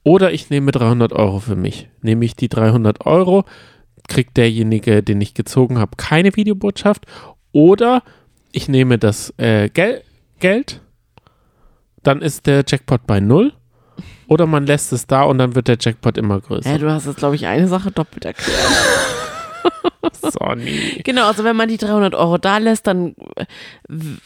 B: oder ich nehme 300 Euro für mich. Nehme ich die 300 Euro, kriegt derjenige, den ich gezogen habe, keine Videobotschaft oder ich nehme das äh, Gel Geld, dann ist der Jackpot bei null oder man lässt es da und dann wird der Jackpot immer größer.
A: Ja, du hast jetzt, glaube ich, eine Sache doppelt erklärt.
B: Sonny.
A: genau, also wenn man die 300 Euro da lässt, dann äh,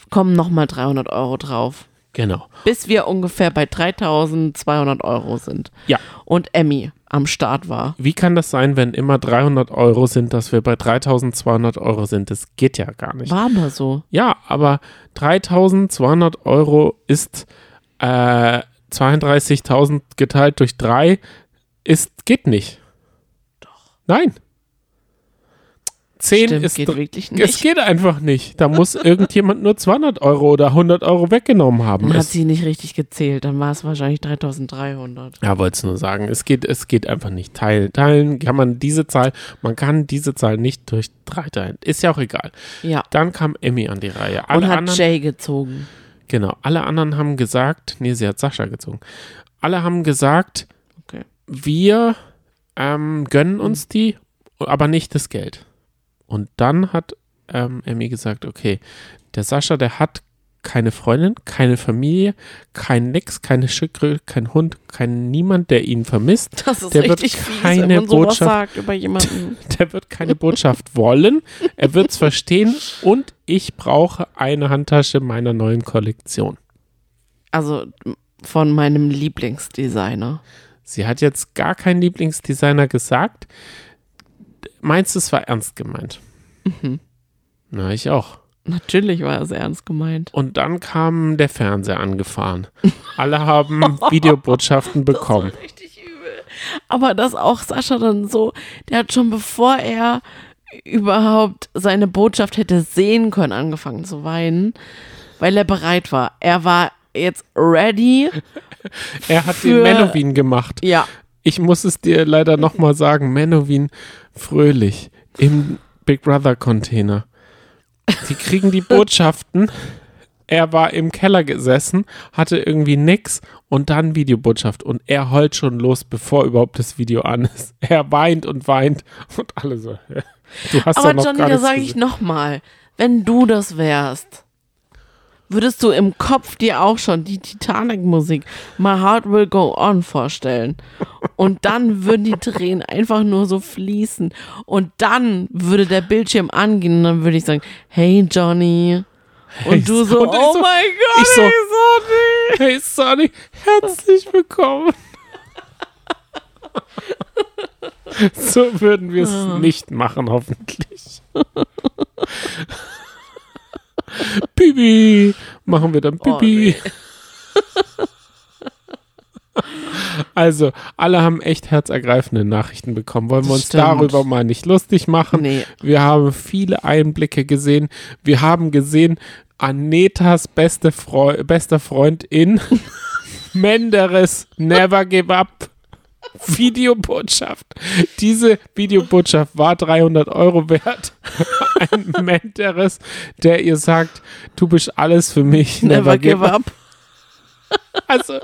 A: kommen nochmal 300 Euro drauf.
B: Genau.
A: Bis wir ungefähr bei 3200 Euro sind.
B: Ja.
A: Und Emmy am Start war.
B: Wie kann das sein, wenn immer 300 Euro sind, dass wir bei 3200 Euro sind? Das geht ja gar nicht.
A: War aber so.
B: Ja, aber 3200 Euro ist äh, 32.000 geteilt durch 3 ist, geht nicht. Doch. Nein. 10
A: Stimmt,
B: ist,
A: geht wirklich
B: es
A: nicht.
B: geht einfach nicht. Da muss irgendjemand nur 200 Euro oder 100 Euro weggenommen haben.
A: Dann hat
B: Es,
A: sie nicht richtig gezählt. Dann war es wahrscheinlich 3300.
B: ja, wollte es nur sagen. Es geht, es geht einfach nicht. Teilen, teilen kann man diese Zahl, man kann diese Zahl nicht durch 3 teilen. Ist ja auch egal.
A: Ja.
B: Dann kam Emmy an die Reihe.
A: Und
B: Alle
A: hat
B: anderen,
A: Jay gezogen.
B: genau, alle anderen haben gesagt, nee, sie hat Sascha gezogen. Alle haben gesagt,
A: Okay.
B: wir ähm, gönnen uns die, aber nicht das Geld. Und dann hat ähm, Emmy gesagt, okay, der Sascha, der hat keine Freundin, keine Familie, kein Nix, keine Schickrö, kein Hund, kein niemand, der ihn vermisst.
A: Das ist
B: Der wird
A: richtig fies,
B: keine
A: sowas
B: Botschaft-
A: sagt über jemanden.
B: Der wird keine Botschaft wollen, er wird es verstehen und ich brauche eine Handtasche meiner neuen Kollektion.
A: Also von meinem Lieblingsdesigner.
B: Sie hat jetzt gar keinen Lieblingsdesigner gesagt. Meinst du, es war ernst gemeint? Na, ich auch.
A: Natürlich war es ernst gemeint.
B: Und dann kam der Fernseher angefahren. Alle haben Videobotschaften bekommen.
A: Richtig übel. Aber dass auch Sascha dann so, der hat schon bevor er überhaupt seine Botschaft hätte sehen können, angefangen zu weinen, weil er bereit war. Er war jetzt ready.
B: Er hat
A: Für-
B: den Menowin gemacht.
A: Ja,
B: Ich muss es dir leider nochmal sagen, Menowin fröhlich im Big Brother Container. Sie kriegen die Botschaften er war im Keller gesessen, hatte irgendwie nix und dann Videobotschaft und er heult schon los, bevor überhaupt das Video an ist. Er weint und weint und alle so. Du hast
A: Aber Johnny, da sage ich nochmal, wenn du das wärst, würdest du im Kopf dir auch schon die Titanic-Musik My Heart Will Go On vorstellen. Und dann würden die Tränen einfach nur so fließen. Und dann würde der Bildschirm angehen und dann würde ich sagen, hey Johnny. Und
B: Hey,
A: du so,
B: und
A: oh
B: so-
A: mein Gott,
B: ich so-
A: hey, Sonny.
B: Hey Sonny, herzlich willkommen. So würden wir es
A: Ah.
B: nicht machen, hoffentlich. Bibi, machen wir dann
A: Oh,
B: Bibi. Also, alle haben echt herzergreifende Nachrichten bekommen. Wollen wir
A: Das
B: uns
A: stimmt.
B: darüber mal nicht lustig machen?
A: Nee.
B: Wir haben viele Einblicke gesehen. Wir haben gesehen, Anetas beste Freu bester Freund in Menderes Never Give Up Videobotschaft. Diese Videobotschaft war 300 Euro wert. Ein Menderes, der ihr sagt, du bist alles für mich.
A: Never give up.
B: Also,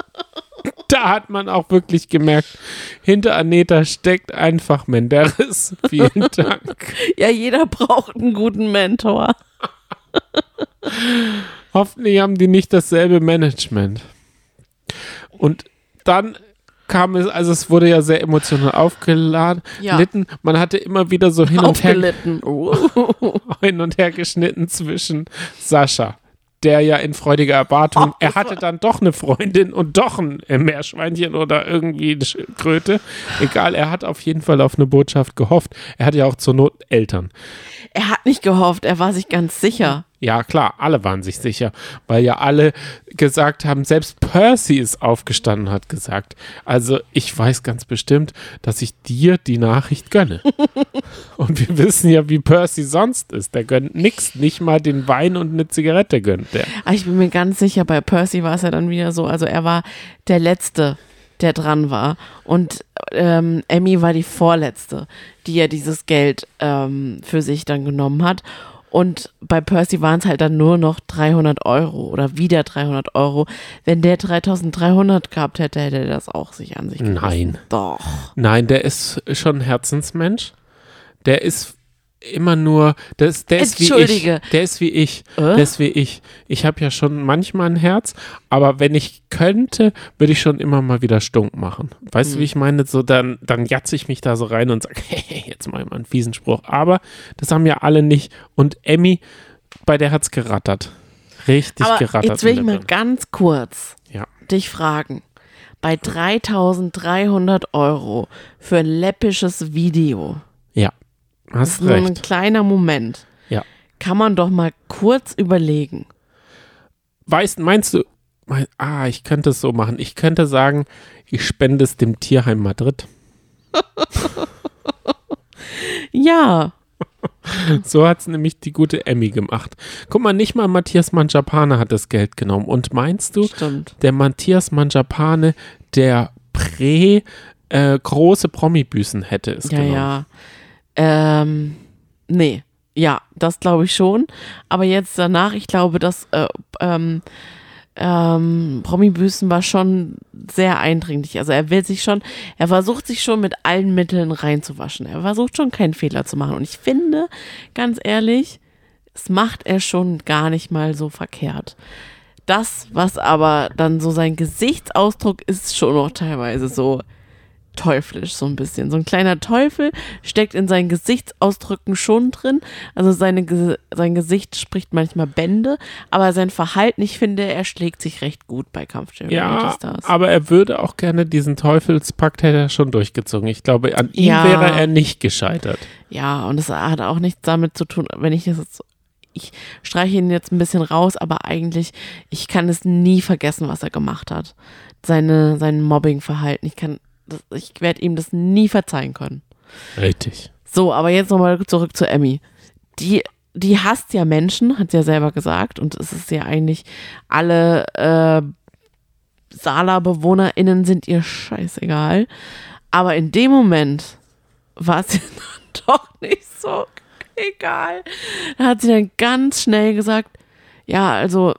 B: da hat man auch wirklich gemerkt, hinter Aneta steckt einfach Menderes. Vielen Dank.
A: Ja, jeder braucht einen guten Mentor.
B: Hoffentlich haben die nicht dasselbe Management. Und dann kam es, also es wurde ja sehr emotional aufgeladen.
A: Ja.
B: Litten. Man hatte immer wieder so hin und, her, hin und her geschnitten zwischen Sascha, der ja in freudiger Erwartung, er hatte dann doch eine Freundin und doch ein Meerschweinchen oder irgendwie eine Schildkröte. Egal, er hat auf jeden Fall auf eine Botschaft gehofft. Er hatte ja auch zur Not Eltern.
A: Er hat nicht gehofft, er war sich ganz sicher.
B: Ja, klar, alle waren sich sicher, weil ja alle gesagt haben, selbst Percy ist aufgestanden, hat gesagt. Also ich weiß ganz bestimmt, dass ich dir die Nachricht gönne. und wir wissen ja, wie Percy sonst ist. Der gönnt nichts, nicht mal den Wein und eine Zigarette gönnt der.
A: Aber ich bin mir ganz sicher, bei Percy war es ja dann wieder so, also er war der Letzte, der dran war. Und ähm, Emmy war die Vorletzte, die ja dieses Geld ähm, für sich dann genommen hat. Und bei Percy waren es halt dann nur noch 300 Euro oder wieder 300 Euro. Wenn der 3300 gehabt hätte, hätte er das auch sich an sich gerissen.
B: Nein.
A: Doch.
B: Nein, der ist schon ein Herzensmensch. Der ist immer nur, der ist, der ist wie ich. Der ist wie ich.
A: Äh?
B: Der ist wie ich. Ich habe ja schon manchmal ein Herz, aber wenn ich könnte, würde ich schon immer mal wieder stunk machen. Weißt du, wie ich meine? So, dann, dann jatze ich mich da so rein und sage, hey, jetzt mal einen fiesen Spruch. Aber das haben ja alle nicht. Und Emmy, bei der hat's gerattert. Richtig
A: Aber
B: gerattert.
A: jetzt will ich mal ganz kurz
B: Ja.
A: dich fragen. Bei 3300 Euro für ein läppisches Video, das
B: Hast
A: ist nur ein
B: recht.
A: kleiner Moment,
B: Ja.
A: kann man doch mal kurz überlegen.
B: Weißt, meinst du, mein, ah, ich könnte es so machen. Ich könnte sagen, ich spende es dem Tierheim Madrid.
A: Ja,
B: So hat es nämlich die gute Emmy gemacht. Guck mal, nicht mal Matthias Manjapane hat das Geld genommen. Und meinst du,
A: stimmt.
B: der Matthias Manjapane, der prä äh, große Promi-Büßen hätte es
A: Ja,
B: genommen?
A: ja. Ähm, nee, ja, das glaube ich schon. Aber jetzt danach, ich glaube, dass äh, ähm, ähm, Promi-Büßen war schon sehr eindringlich. Also er will sich schon, er versucht sich schon mit allen Mitteln reinzuwaschen. Er versucht schon keinen Fehler zu machen. Und ich finde, ganz ehrlich, das macht er schon gar nicht mal so verkehrt. Das, was aber dann so sein Gesichtsausdruck ist, schon noch teilweise so teuflisch, so ein bisschen. So ein kleiner Teufel steckt in seinen Gesichtsausdrücken schon drin. Also seine, sein Gesicht spricht manchmal Bände, aber sein Verhalten, ich finde, er schlägt sich recht gut bei Kampfstelle
B: Ja,
A: Stars.
B: aber er würde auch gerne diesen Teufelspakt hätte er schon durchgezogen. Ich glaube, an ihm
A: Ja.
B: wäre er nicht gescheitert.
A: Ja, und es hat auch nichts damit zu tun, wenn ich das jetzt, ich streiche ihn jetzt ein bisschen raus, aber eigentlich, ich kann es nie vergessen, was er gemacht hat. Seine, sein Mobbingverhalten, ich kann, ich werde ihm das nie verzeihen können.
B: Richtig.
A: So, aber jetzt nochmal zurück zu Emmy. Die, die hasst ja Menschen, hat sie ja selber gesagt. Und es ist ja eigentlich, alle äh, Sala-BewohnerInnen sind ihr scheißegal. Aber in dem Moment war es ihr dann doch nicht so egal. Da hat sie dann ganz schnell gesagt, ja, also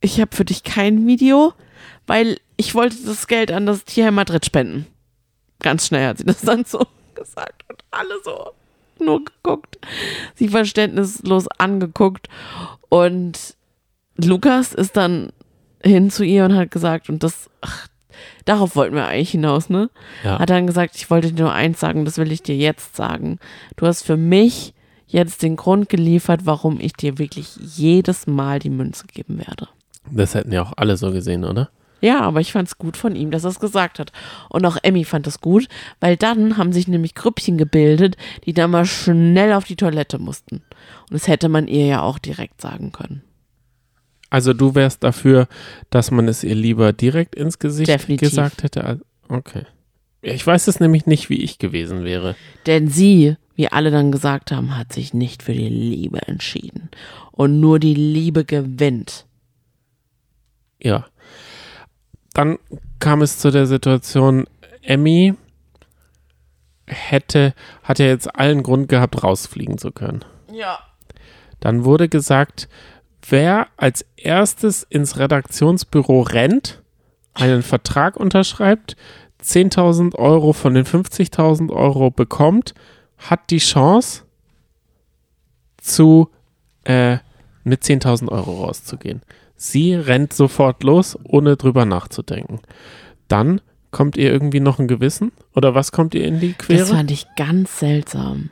A: ich habe für dich kein Video, weil ich wollte das Geld an das Tierheim Madrid spenden. Ganz schnell hat sie das dann so gesagt und alle so nur geguckt, sie verständnislos angeguckt und Lukas ist dann hin zu ihr und hat gesagt, und das, ach, darauf wollten wir eigentlich hinaus, ne?
B: Ja.
A: Hat dann gesagt, ich wollte dir nur eins sagen, das will ich dir jetzt sagen. Du hast für mich jetzt den Grund geliefert, warum ich dir wirklich jedes Mal die Münze geben werde.
B: Das hätten ja auch alle so gesehen, oder?
A: Ja, aber ich fand es gut von ihm, dass er es gesagt hat. Und auch Emmy fand es gut, weil dann haben sich nämlich Grüppchen gebildet, die dann mal schnell auf die Toilette mussten. Und das hätte man ihr ja auch direkt sagen können.
B: Also du wärst dafür, dass man es ihr lieber direkt ins Gesicht
A: Definitiv.
B: gesagt hätte. Okay. Ich weiß es nämlich nicht, wie ich gewesen wäre.
A: Denn sie, wie alle dann gesagt haben, hat sich nicht für die Liebe entschieden. Und nur die Liebe gewinnt.
B: Ja. Dann kam es zu der Situation, Emmy hätte, hat ja jetzt allen Grund gehabt, rausfliegen zu können.
A: Ja.
B: Dann wurde gesagt, wer als erstes ins Redaktionsbüro rennt, einen Vertrag unterschreibt, 10.000 Euro von den 50.000 Euro bekommt, hat die Chance, zu äh, mit 10.000 Euro rauszugehen. Sie rennt sofort los, ohne drüber nachzudenken. Dann kommt ihr irgendwie noch ein Gewissen? Oder was kommt ihr in die
A: Das
B: Quere?
A: fand ich ganz seltsam.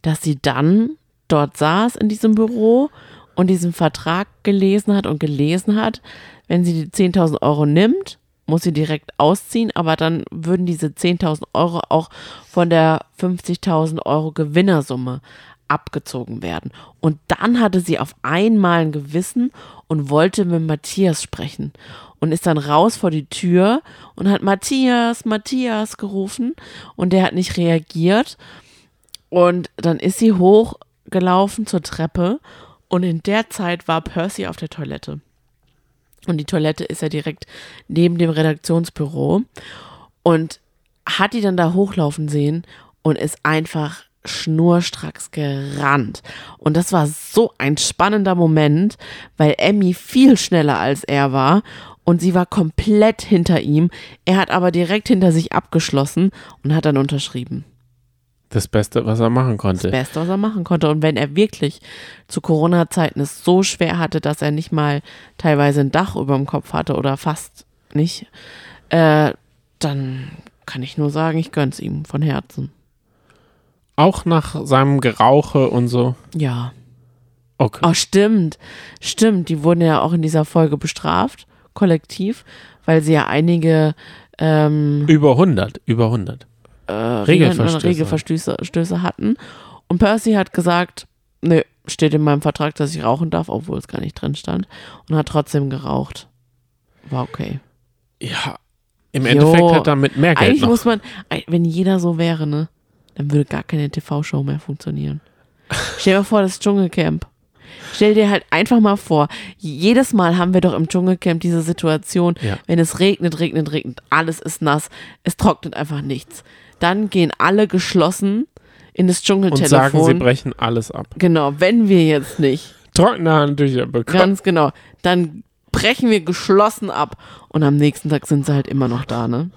A: Dass sie dann dort saß in diesem Büro und diesen Vertrag gelesen hat und gelesen hat, wenn sie die 10.000 Euro nimmt, muss sie direkt ausziehen, aber dann würden diese 10.000 Euro auch von der 50.000 Euro Gewinnersumme abgezogen werden. Und dann hatte sie auf einmal ein Gewissen und wollte mit Matthias sprechen und ist dann raus vor die Tür und hat Matthias, Matthias gerufen und der hat nicht reagiert. Und dann ist sie hochgelaufen zur Treppe und in der Zeit war Percy auf der Toilette. Und die Toilette ist ja direkt neben dem Redaktionsbüro und hat die dann da hochlaufen sehen und ist einfach schnurstracks gerannt. Und das war so ein spannender Moment, weil Emmy viel schneller als er war und sie war komplett hinter ihm. Er hat aber direkt hinter sich abgeschlossen und hat dann unterschrieben.
B: Das Beste, was er machen konnte.
A: Das Beste, was er machen konnte. Und wenn er wirklich zu Corona-Zeiten es so schwer hatte, dass er nicht mal teilweise ein Dach über dem Kopf hatte oder fast nicht, äh, dann kann ich nur sagen, ich gönn's ihm von Herzen.
B: Auch nach seinem Gerauche und so.
A: Ja.
B: Okay.
A: Oh, stimmt. Stimmt. Die wurden ja auch in dieser Folge bestraft, kollektiv, weil sie ja einige ähm,
B: Über 100, über 100.
A: äh,
B: Regelverstöße.
A: Regelverstöße Stöße hatten. Und Percy hat gesagt, nö, steht in meinem Vertrag, dass ich rauchen darf, obwohl es gar nicht drin stand. Und hat trotzdem geraucht. War okay.
B: Ja, im
A: Jo.
B: Endeffekt hat er mit mehr Geld
A: Eigentlich
B: noch.
A: muss man, wenn jeder so wäre, ne, dann würde gar keine TV-Show mehr funktionieren. Stell dir vor, das Dschungelcamp. Stell dir halt einfach mal vor, jedes Mal haben wir doch im Dschungelcamp diese Situation,
B: Ja.
A: wenn es regnet, regnet, regnet, alles ist nass, es trocknet einfach nichts. Dann gehen alle geschlossen in das
B: und sagen, sie
A: Dschungeltelefon.
B: brechen alles ab.
A: Genau, wenn wir jetzt nicht,
B: Trockene Handtücher bekommen.
A: ganz genau, dann brechen wir geschlossen ab und am nächsten Tag sind sie halt immer noch da, ne?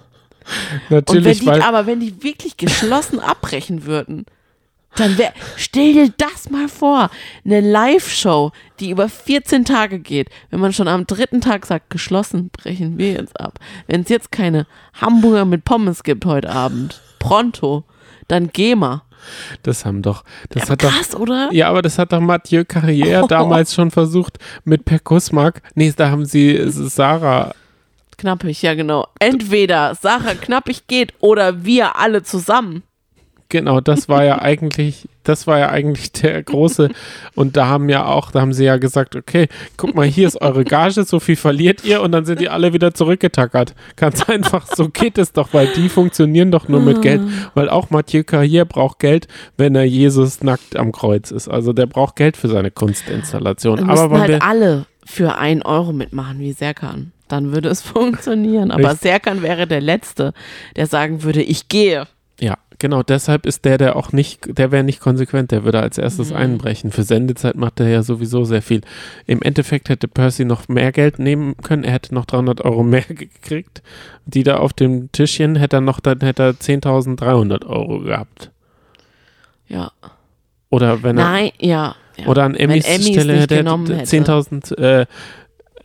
A: Und wenn
B: Natürlich,
A: die, aber wenn die wirklich geschlossen abbrechen würden, dann wär, stell dir das mal vor, eine Live-Show, die über 14 Tage geht, wenn man schon am dritten Tag sagt, geschlossen brechen wir jetzt ab. Wenn es jetzt keine Hamburger mit Pommes gibt heute Abend, pronto, dann geh mal.
B: das haben doch, das hat doch,
A: Krass, oder?
B: ja, aber das hat doch Mathieu Carrière
A: Oh.
B: damals schon versucht mit Per Kusmak. Nee, da haben sie Sarah,
A: Knappig, ja genau. Entweder Sarah Knappig geht oder wir alle zusammen.
B: genau, das war ja eigentlich, das war ja eigentlich der große, und da haben ja auch, da haben sie ja gesagt, okay, guck mal, hier ist eure Gage, so viel verliert ihr, und dann sind die alle wieder zurückgetackert. Ganz einfach, so geht es doch, weil die funktionieren doch nur mit Geld, weil auch Mathieu Carrière braucht Geld, wenn er Jesus nackt am Kreuz ist. Also der braucht Geld für seine Kunstinstallation.
A: Dann
B: Aber
A: halt
B: wir,
A: alle für einen Euro mitmachen, wie Serkan. Dann würde es funktionieren. Aber
B: Richtig.
A: Serkan wäre der Letzte, der sagen würde, ich gehe.
B: ja, genau, deshalb ist der, der auch nicht, der wäre nicht konsequent, der würde als erstes
A: Mhm.
B: einbrechen. Für Sendezeit macht er ja sowieso sehr viel. Im Endeffekt hätte Percy noch mehr Geld nehmen können, er hätte noch 300 Euro mehr gekriegt. Die da auf dem Tischchen hätte er noch, dann hätte er 10.300 Euro gehabt.
A: Ja.
B: Oder wenn er,
A: Nein, ja. ja.
B: oder an Emmys Stelle hätte er
A: genommen hätte.
B: 10.000, äh, äh,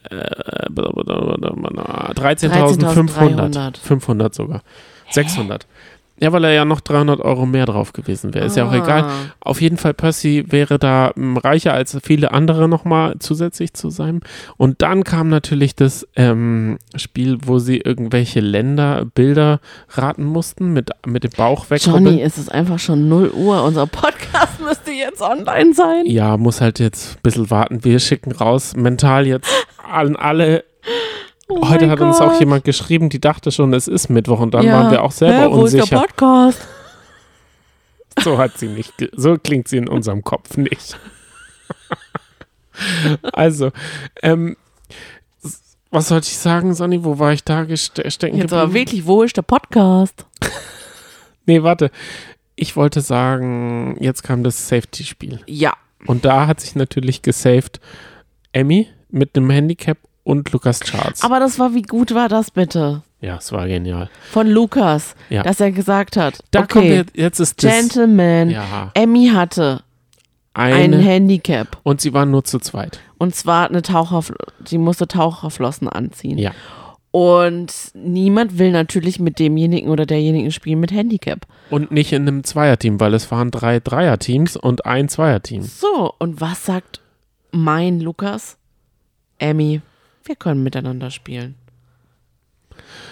B: 13.500.
A: 13.300.
B: 500 sogar. 600. Ja, weil er ja noch 300 Euro mehr drauf gewesen wäre. Ist ja auch egal.
A: Ah.
B: Auf jeden Fall, Percy wäre da m, reicher als viele andere nochmal zusätzlich zu sein. Und dann kam natürlich das ähm, Spiel, wo sie irgendwelche Länder, Bilder raten mussten, mit, mit dem Bauch wegrubbeln.
A: Johnny, es ist einfach schon 0 Uhr. Unser Podcast müsste jetzt online sein.
B: Ja, muss halt jetzt ein bisschen warten. Wir schicken raus, mental jetzt an alle.
A: Oh
B: Heute hat uns auch
A: Gott.
B: jemand geschrieben, die dachte schon, es ist Mittwoch und dann
A: Ja.
B: waren wir auch selber
A: Hä, wo ist der
B: unsicher.
A: Podcast?
B: So hat sie nicht, so klingt sie in unserem Kopf nicht. also, ähm, was sollte ich sagen, Sonny? Wo war ich da stecken
A: Jetzt aber
B: geblieben?
A: wirklich, wo ist der Podcast?
B: Nee, warte. Ich wollte sagen, jetzt kam das Safety-Spiel.
A: Ja.
B: Und da hat sich natürlich gesaved Emmy mit einem Handicap und Lukas Charles.
A: Aber das war, wie gut war das bitte?
B: ja, es war genial.
A: Von Lukas,
B: Ja.
A: dass er gesagt hat,
B: Da
A: okay,
B: wir, jetzt ist das.
A: Gentleman,
B: Ja,
A: Emmy hatte ein
B: eine.
A: Handicap.
B: Und sie waren nur zu zweit.
A: Und zwar eine Taucherfl sie musste Taucherflossen anziehen.
B: Ja.
A: Und niemand will natürlich mit demjenigen oder derjenigen spielen mit Handicap.
B: Und nicht in einem Zweierteam, weil es waren drei Dreierteams und ein Zweierteam.
A: So, und was sagt mein Lukas? Emmy, wir können miteinander spielen.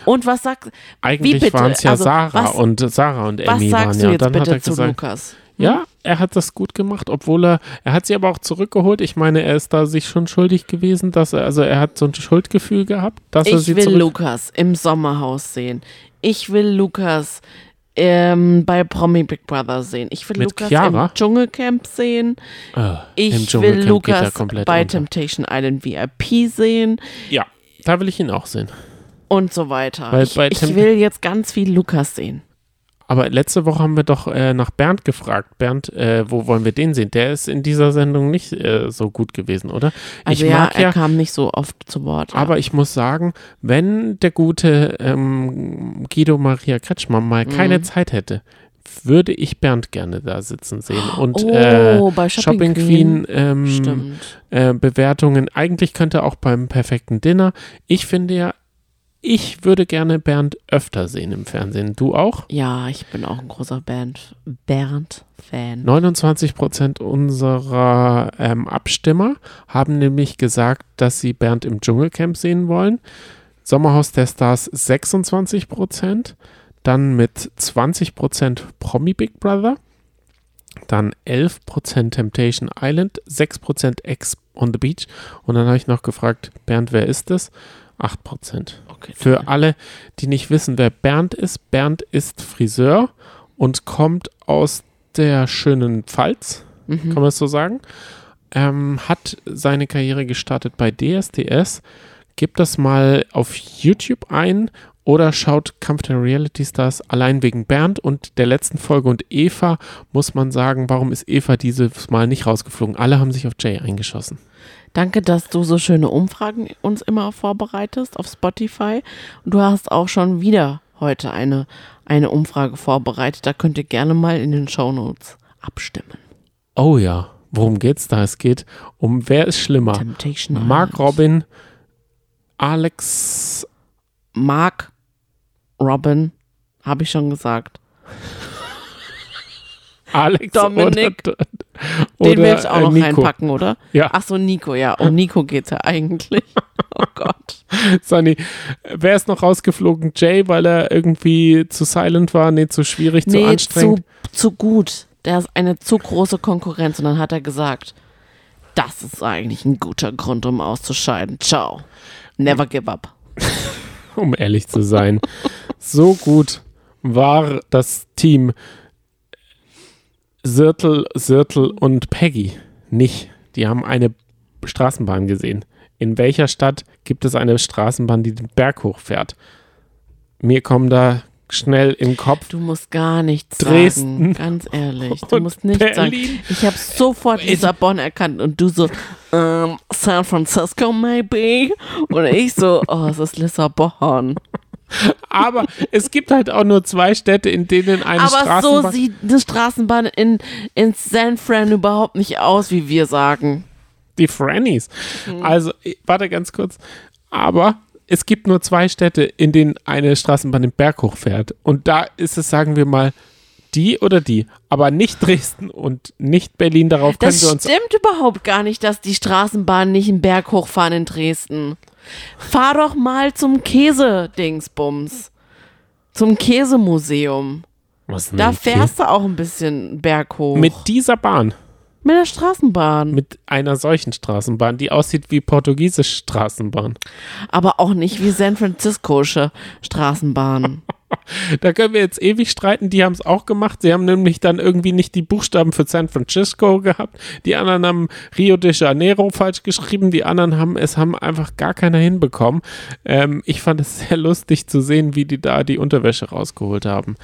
A: Und was sagt,
B: Eigentlich waren es ja
A: Also,
B: Sarah
A: was-
B: und Sarah und Emmy waren ja.
A: jetzt
B: Dann hat er
A: zu
B: gesagt,
A: Lukas?
B: ja, er hat das gut gemacht, obwohl er, er hat sie aber auch zurückgeholt. Ich meine, er ist da sich schon schuldig gewesen, dass er, also er hat so ein Schuldgefühl gehabt, dass er
A: Ich
B: sie
A: will
B: zurück.
A: Lukas im Sommerhaus sehen. Ich will Lukas ähm, bei Promi Big Brother sehen. Ich will
B: Mit
A: Lukas
B: Chiara?
A: im Dschungelcamp sehen.
B: Im
A: Ich will Lukas bei
B: unter.
A: Temptation Island VIP sehen
B: Ja, da will ich ihn auch sehen.
A: und so weiter.
B: Weil
A: ich ich will jetzt ganz viel Lukas sehen.
B: Aber letzte Woche haben wir doch äh, nach Bernd gefragt. Bernd, äh, wo wollen wir den sehen? Der ist in dieser Sendung nicht äh, so gut gewesen, oder?
A: Also
B: ich
A: ja,
B: mag
A: er
B: ja,
A: kam nicht so oft zu Wort. ja.
B: aber ich muss sagen, wenn der gute ähm, Guido Maria Kretschmann mal
A: Mhm.
B: keine Zeit hätte, würde ich Bernd gerne da sitzen sehen. Und
A: oh,
B: äh,
A: bei Shopping,
B: Shopping Queen, ähm,
A: Stimmt.
B: äh, Bewertungen. Eigentlich könnte auch beim perfekten Dinner. Ich finde ja, ich würde gerne Bernd öfter sehen im Fernsehen. Du auch?
A: Ja, ich bin auch ein großer Bernd-Fan.
B: 29 Prozent unserer ähm, Abstimmer haben nämlich gesagt, dass sie Bernd im Dschungelcamp sehen wollen. Sommerhaus der Stars 26 Prozent. Dann mit 20 Prozent Promi Big Brother. Dann 11 Prozent Temptation Island. 6 Prozent Ex on the Beach. Und dann habe ich noch gefragt, Bernd, wer ist das? 8 Prozent.
A: Okay,
B: Für alle, die nicht wissen, wer Bernd ist, Bernd ist Friseur und kommt aus der schönen Pfalz,
A: mhm.
B: kann man es so sagen. Ähm, hat seine Karriere gestartet bei DSDS. Gebt das mal auf YouTube ein oder schaut Kampf der Reality Stars allein wegen Bernd und der letzten Folge und Eva muss man sagen, warum ist Eva dieses Mal nicht rausgeflogen? Alle haben sich auf Jay eingeschossen.
A: Danke, dass du so schöne Umfragen uns immer vorbereitest auf Spotify. Und du hast auch schon wieder heute eine, eine Umfrage vorbereitet. Da könnt ihr gerne mal in den Shownotes abstimmen.
B: Oh ja, worum geht's da? Es geht um wer ist schlimmer?
A: Temptation
B: Mark
A: Island.
B: Robin, Alex,
A: Mark Robin, habe ich schon gesagt.
B: Alex
A: Dominik.
B: oder,
A: Den
B: oder,
A: will ich auch
B: äh,
A: noch
B: Nico.
A: reinpacken, oder?
B: Ja.
A: Ach so, Nico, ja. Um Nico geht's ja eigentlich. Oh Gott.
B: Sonny, wer ist noch rausgeflogen? Jay, weil er irgendwie zu silent war, nee, zu schwierig, zu
A: Nee, zu,
B: anstrengend.
A: zu gut. Der ist eine zu große Konkurrenz. Und dann hat er gesagt, das ist eigentlich ein guter Grund, um auszuscheiden. Ciao. Never give up.
B: um ehrlich zu sein. so gut war das Team Sirtel, Sirtel und Peggy nicht. Die haben eine Straßenbahn gesehen. In welcher Stadt gibt es eine Straßenbahn, die den Berg hochfährt? Mir kommen da schnell im Kopf.
A: Du musst gar nichts
B: Dresden
A: sagen, ganz ehrlich. Du musst nichts sagen.
B: Berlin.
A: Ich habe sofort Lissabon erkannt und du so, ähm, San Francisco maybe? Und ich so, oh, es ist Lissabon.
B: Aber es gibt halt auch nur zwei Städte, in denen eine
A: Aber so
B: Straßenbahn.
A: sieht eine Straßenbahn in, in San Fran überhaupt nicht aus, wie wir sagen.
B: die Frannies.
A: Mhm.
B: Also, warte ganz kurz. Aber es gibt nur zwei Städte, in denen eine Straßenbahn den Berg hochfährt. Und da ist es, sagen wir mal, die oder die. Aber nicht Dresden und nicht Berlin. Darauf können
A: Das
B: wir uns.
A: stimmt überhaupt gar nicht, dass die Straßenbahnen nicht einen Berg hochfahren in Dresden. Fahr doch mal zum Käse-Dingsbums. Zum Käsemuseum.
B: Was denn
A: Da fährst du auch ein bisschen Berg hoch.
B: Mit dieser Bahn.
A: Mit der Straßenbahn.
B: Mit einer solchen Straßenbahn, die aussieht wie portugiesische Straßenbahn.
A: Aber auch nicht wie San Franciscosche Straßenbahn.
B: Da können wir jetzt ewig streiten. Die haben es auch gemacht. Sie haben nämlich dann irgendwie nicht die Buchstaben für San Francisco gehabt. Die anderen haben Rio de Janeiro falsch geschrieben. Die anderen haben es haben einfach gar keiner hinbekommen. Ähm, ich fand es sehr lustig zu sehen, wie die da die Unterwäsche rausgeholt haben.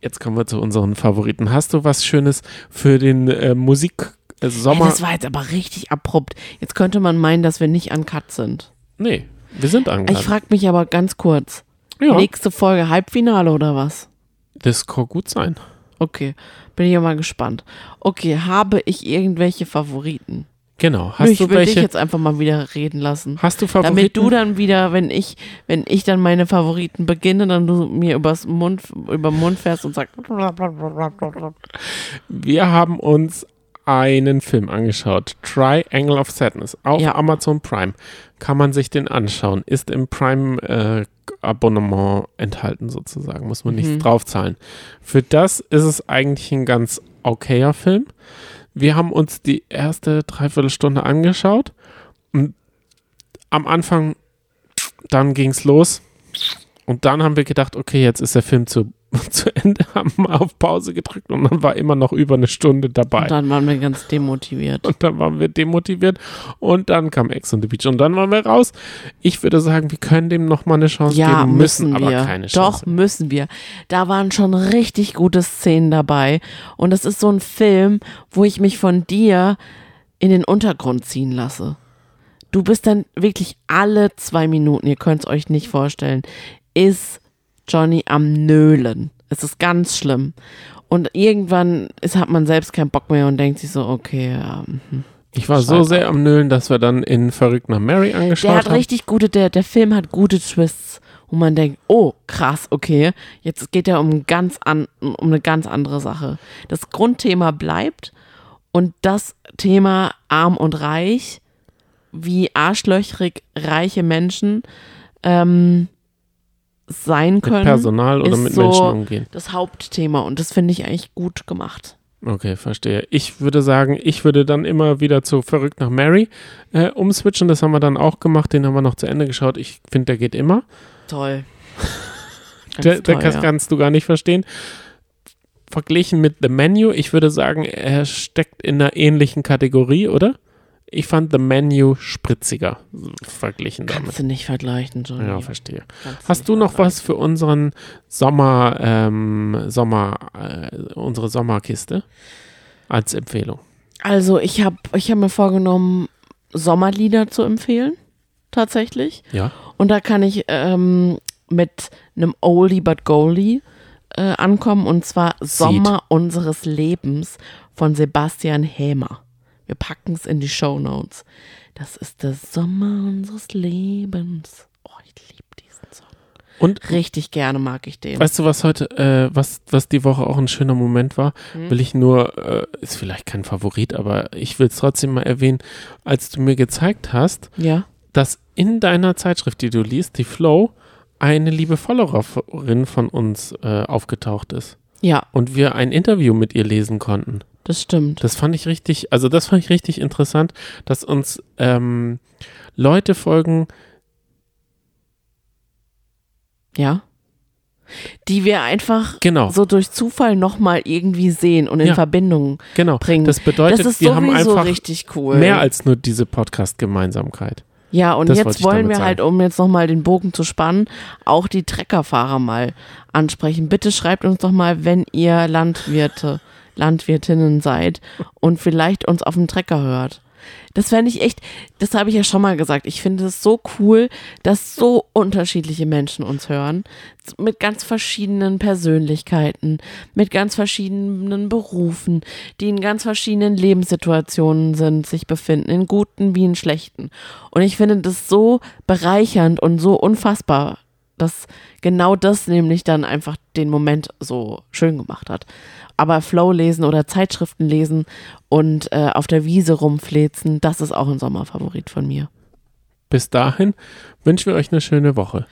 B: Jetzt kommen wir zu unseren Favoriten. Hast du was Schönes für den äh, Musik äh,
A: Ey,
B: Sommer?
A: das war jetzt aber richtig abrupt. Jetzt könnte man meinen, dass wir nicht an Cut sind.
B: nee, wir sind
A: Ich
B: angekommen.
A: frage mich aber ganz kurz.
B: Ja,
A: Nächste Folge Halbfinale oder was?
B: das kann gut sein.
A: Okay, bin ich ja mal gespannt. Okay, habe ich irgendwelche Favoriten?
B: Genau. Hast
A: ich
B: du
A: will dich
B: welche?
A: jetzt einfach mal wieder reden lassen.
B: Hast du Favoriten?
A: Damit du dann wieder, wenn ich, wenn ich dann meine Favoriten beginne, dann du mir übers Mund, über den Mund fährst und sagst.
B: Wir haben uns einen Film angeschaut, Triangle of Sadness, auf
A: Ja.
B: Amazon Prime. Kann man sich den anschauen, ist im Prime äh, Abonnement enthalten sozusagen, muss man nichts draufzahlen. Für das ist es eigentlich ein ganz okayer Film. Wir haben uns die erste Dreiviertelstunde angeschaut und am Anfang, dann ging es los und dann haben wir gedacht, okay, jetzt ist der Film zu, zu Ende, haben mal auf Pause gedrückt und dann war immer noch über eine Stunde dabei.
A: Und dann waren wir ganz demotiviert.
B: Und dann waren wir demotiviert und dann kam Ex on the Beach und dann waren wir raus. Ich würde sagen, wir können dem nochmal eine Chance
A: Ja,
B: geben, müssen,
A: müssen
B: aber
A: wir.
B: keine
A: Doch,
B: Chance.
A: müssen wir. Da waren schon richtig gute Szenen dabei. Und es ist so ein Film, wo ich mich von dir in den Untergrund ziehen lasse. Du bist dann wirklich alle zwei Minuten, ihr könnt es euch nicht vorstellen, ist Johnny am Nölen. Es ist ganz schlimm. Und irgendwann ist, hat man selbst keinen Bock mehr und denkt sich so, okay, ja, mhm.
B: Ich war so
A: Scheiße.
B: sehr am Nölen, dass wir dann in Verrückt nach Mary angeschaut
A: Der hat
B: haben.
A: richtig gute, der, der Film hat gute Twists, wo man denkt, oh, krass, okay, jetzt geht er um, ganz an, um eine ganz andere Sache. Das Grundthema bleibt und das Thema arm und reich, wie arschlöchrig reiche Menschen ähm, sein
B: mit
A: können,
B: Personal oder mit
A: so
B: Menschen umgehen.
A: das Hauptthema und das finde ich eigentlich gut gemacht.
B: Okay, verstehe. Ich würde sagen, ich würde dann immer wieder zu Verrückt nach Mary äh, umswitchen. Das haben wir dann auch gemacht. Den haben wir noch zu Ende geschaut. Ich finde, der geht immer.
A: Toll.
B: Der, der
A: toll,
B: kann,
A: ja.
B: kannst du gar nicht verstehen. Verglichen mit The Menu, ich würde sagen, er steckt in einer ähnlichen Kategorie, oder? Ich fand The Menu spritziger verglichen damit.
A: Kannst du nicht vergleichen, Johnny.
B: Ja, verstehe.
A: Kannst
B: Hast du noch was für unseren Sommer, ähm, Sommer, äh, unsere Sommerkiste als Empfehlung?
A: Also ich habe ich hab mir vorgenommen, Sommerlieder zu empfehlen, tatsächlich.
B: Ja.
A: Und da kann ich ähm, mit einem Oldie but Goldie äh, ankommen und zwar Sommer unseres Lebens von Sebastian Hämer. Wir packen es in die Show Notes. Das ist der Sommer unseres Lebens. Oh, ich liebe diesen Song.
B: Und
A: Richtig gerne mag ich den.
B: weißt du, was heute, äh, was, was die Woche auch ein schöner Moment war?
A: Hm?
B: Will ich nur, äh, ist vielleicht kein Favorit, aber ich will es trotzdem mal erwähnen, als du mir gezeigt hast,
A: Ja.
B: dass in deiner Zeitschrift, die du liest, die Flow, eine liebe Followerin von uns äh, aufgetaucht ist
A: Ja,
B: und wir ein Interview mit ihr lesen konnten.
A: Das stimmt.
B: Das fand ich richtig, also das fand ich richtig interessant, dass uns ähm, Leute folgen,
A: Ja. Die wir einfach
B: genau,
A: so durch Zufall nochmal irgendwie sehen und in
B: Ja.
A: Verbindung
B: genau.
A: bringen.
B: Das bedeutet,
A: das ist
B: wir haben einfach
A: richtig cool.
B: mehr als nur diese Podcast-Gemeinsamkeit.
A: Ja, und
B: Das
A: jetzt wollen wir
B: sagen.
A: halt, um jetzt nochmal den Bogen zu spannen, auch die Treckerfahrer mal ansprechen. Bitte schreibt uns doch mal, wenn ihr Landwirte, Landwirtinnen seid und vielleicht uns auf dem Trecker hört. Das fände ich echt, das habe ich ja schon mal gesagt. Ich finde es so cool, dass so unterschiedliche Menschen uns hören. Mit ganz verschiedenen Persönlichkeiten, mit ganz verschiedenen Berufen, die in ganz verschiedenen Lebenssituationen sind, sich befinden, in guten wie in schlechten. Und ich finde das so bereichernd und so unfassbar, dass genau das nämlich dann einfach den Moment so schön gemacht hat. Aber Flow lesen oder Zeitschriften lesen und äh, auf der Wiese rumflezen, das ist auch ein Sommerfavorit von mir.
B: Bis dahin wünschen wir euch eine schöne Woche.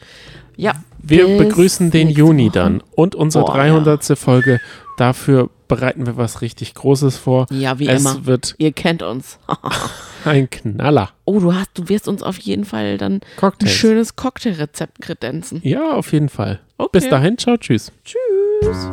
A: Ja,
B: Wir begrüßen den Juni
A: Woche.
B: dann und unsere
A: Boah,
B: 300. Folge. Dafür bereiten wir was richtig Großes vor.
A: Ja, wie
B: es
A: immer.
B: wird
A: Ihr kennt uns.
B: ein Knaller.
A: Oh, du hast, du wirst uns auf jeden Fall dann ein
B: Cocktails.
A: schönes Cocktailrezept kredenzen.
B: Ja, auf jeden Fall.
A: Okay.
B: Bis dahin, ciao, tschüss.
A: Tschüss.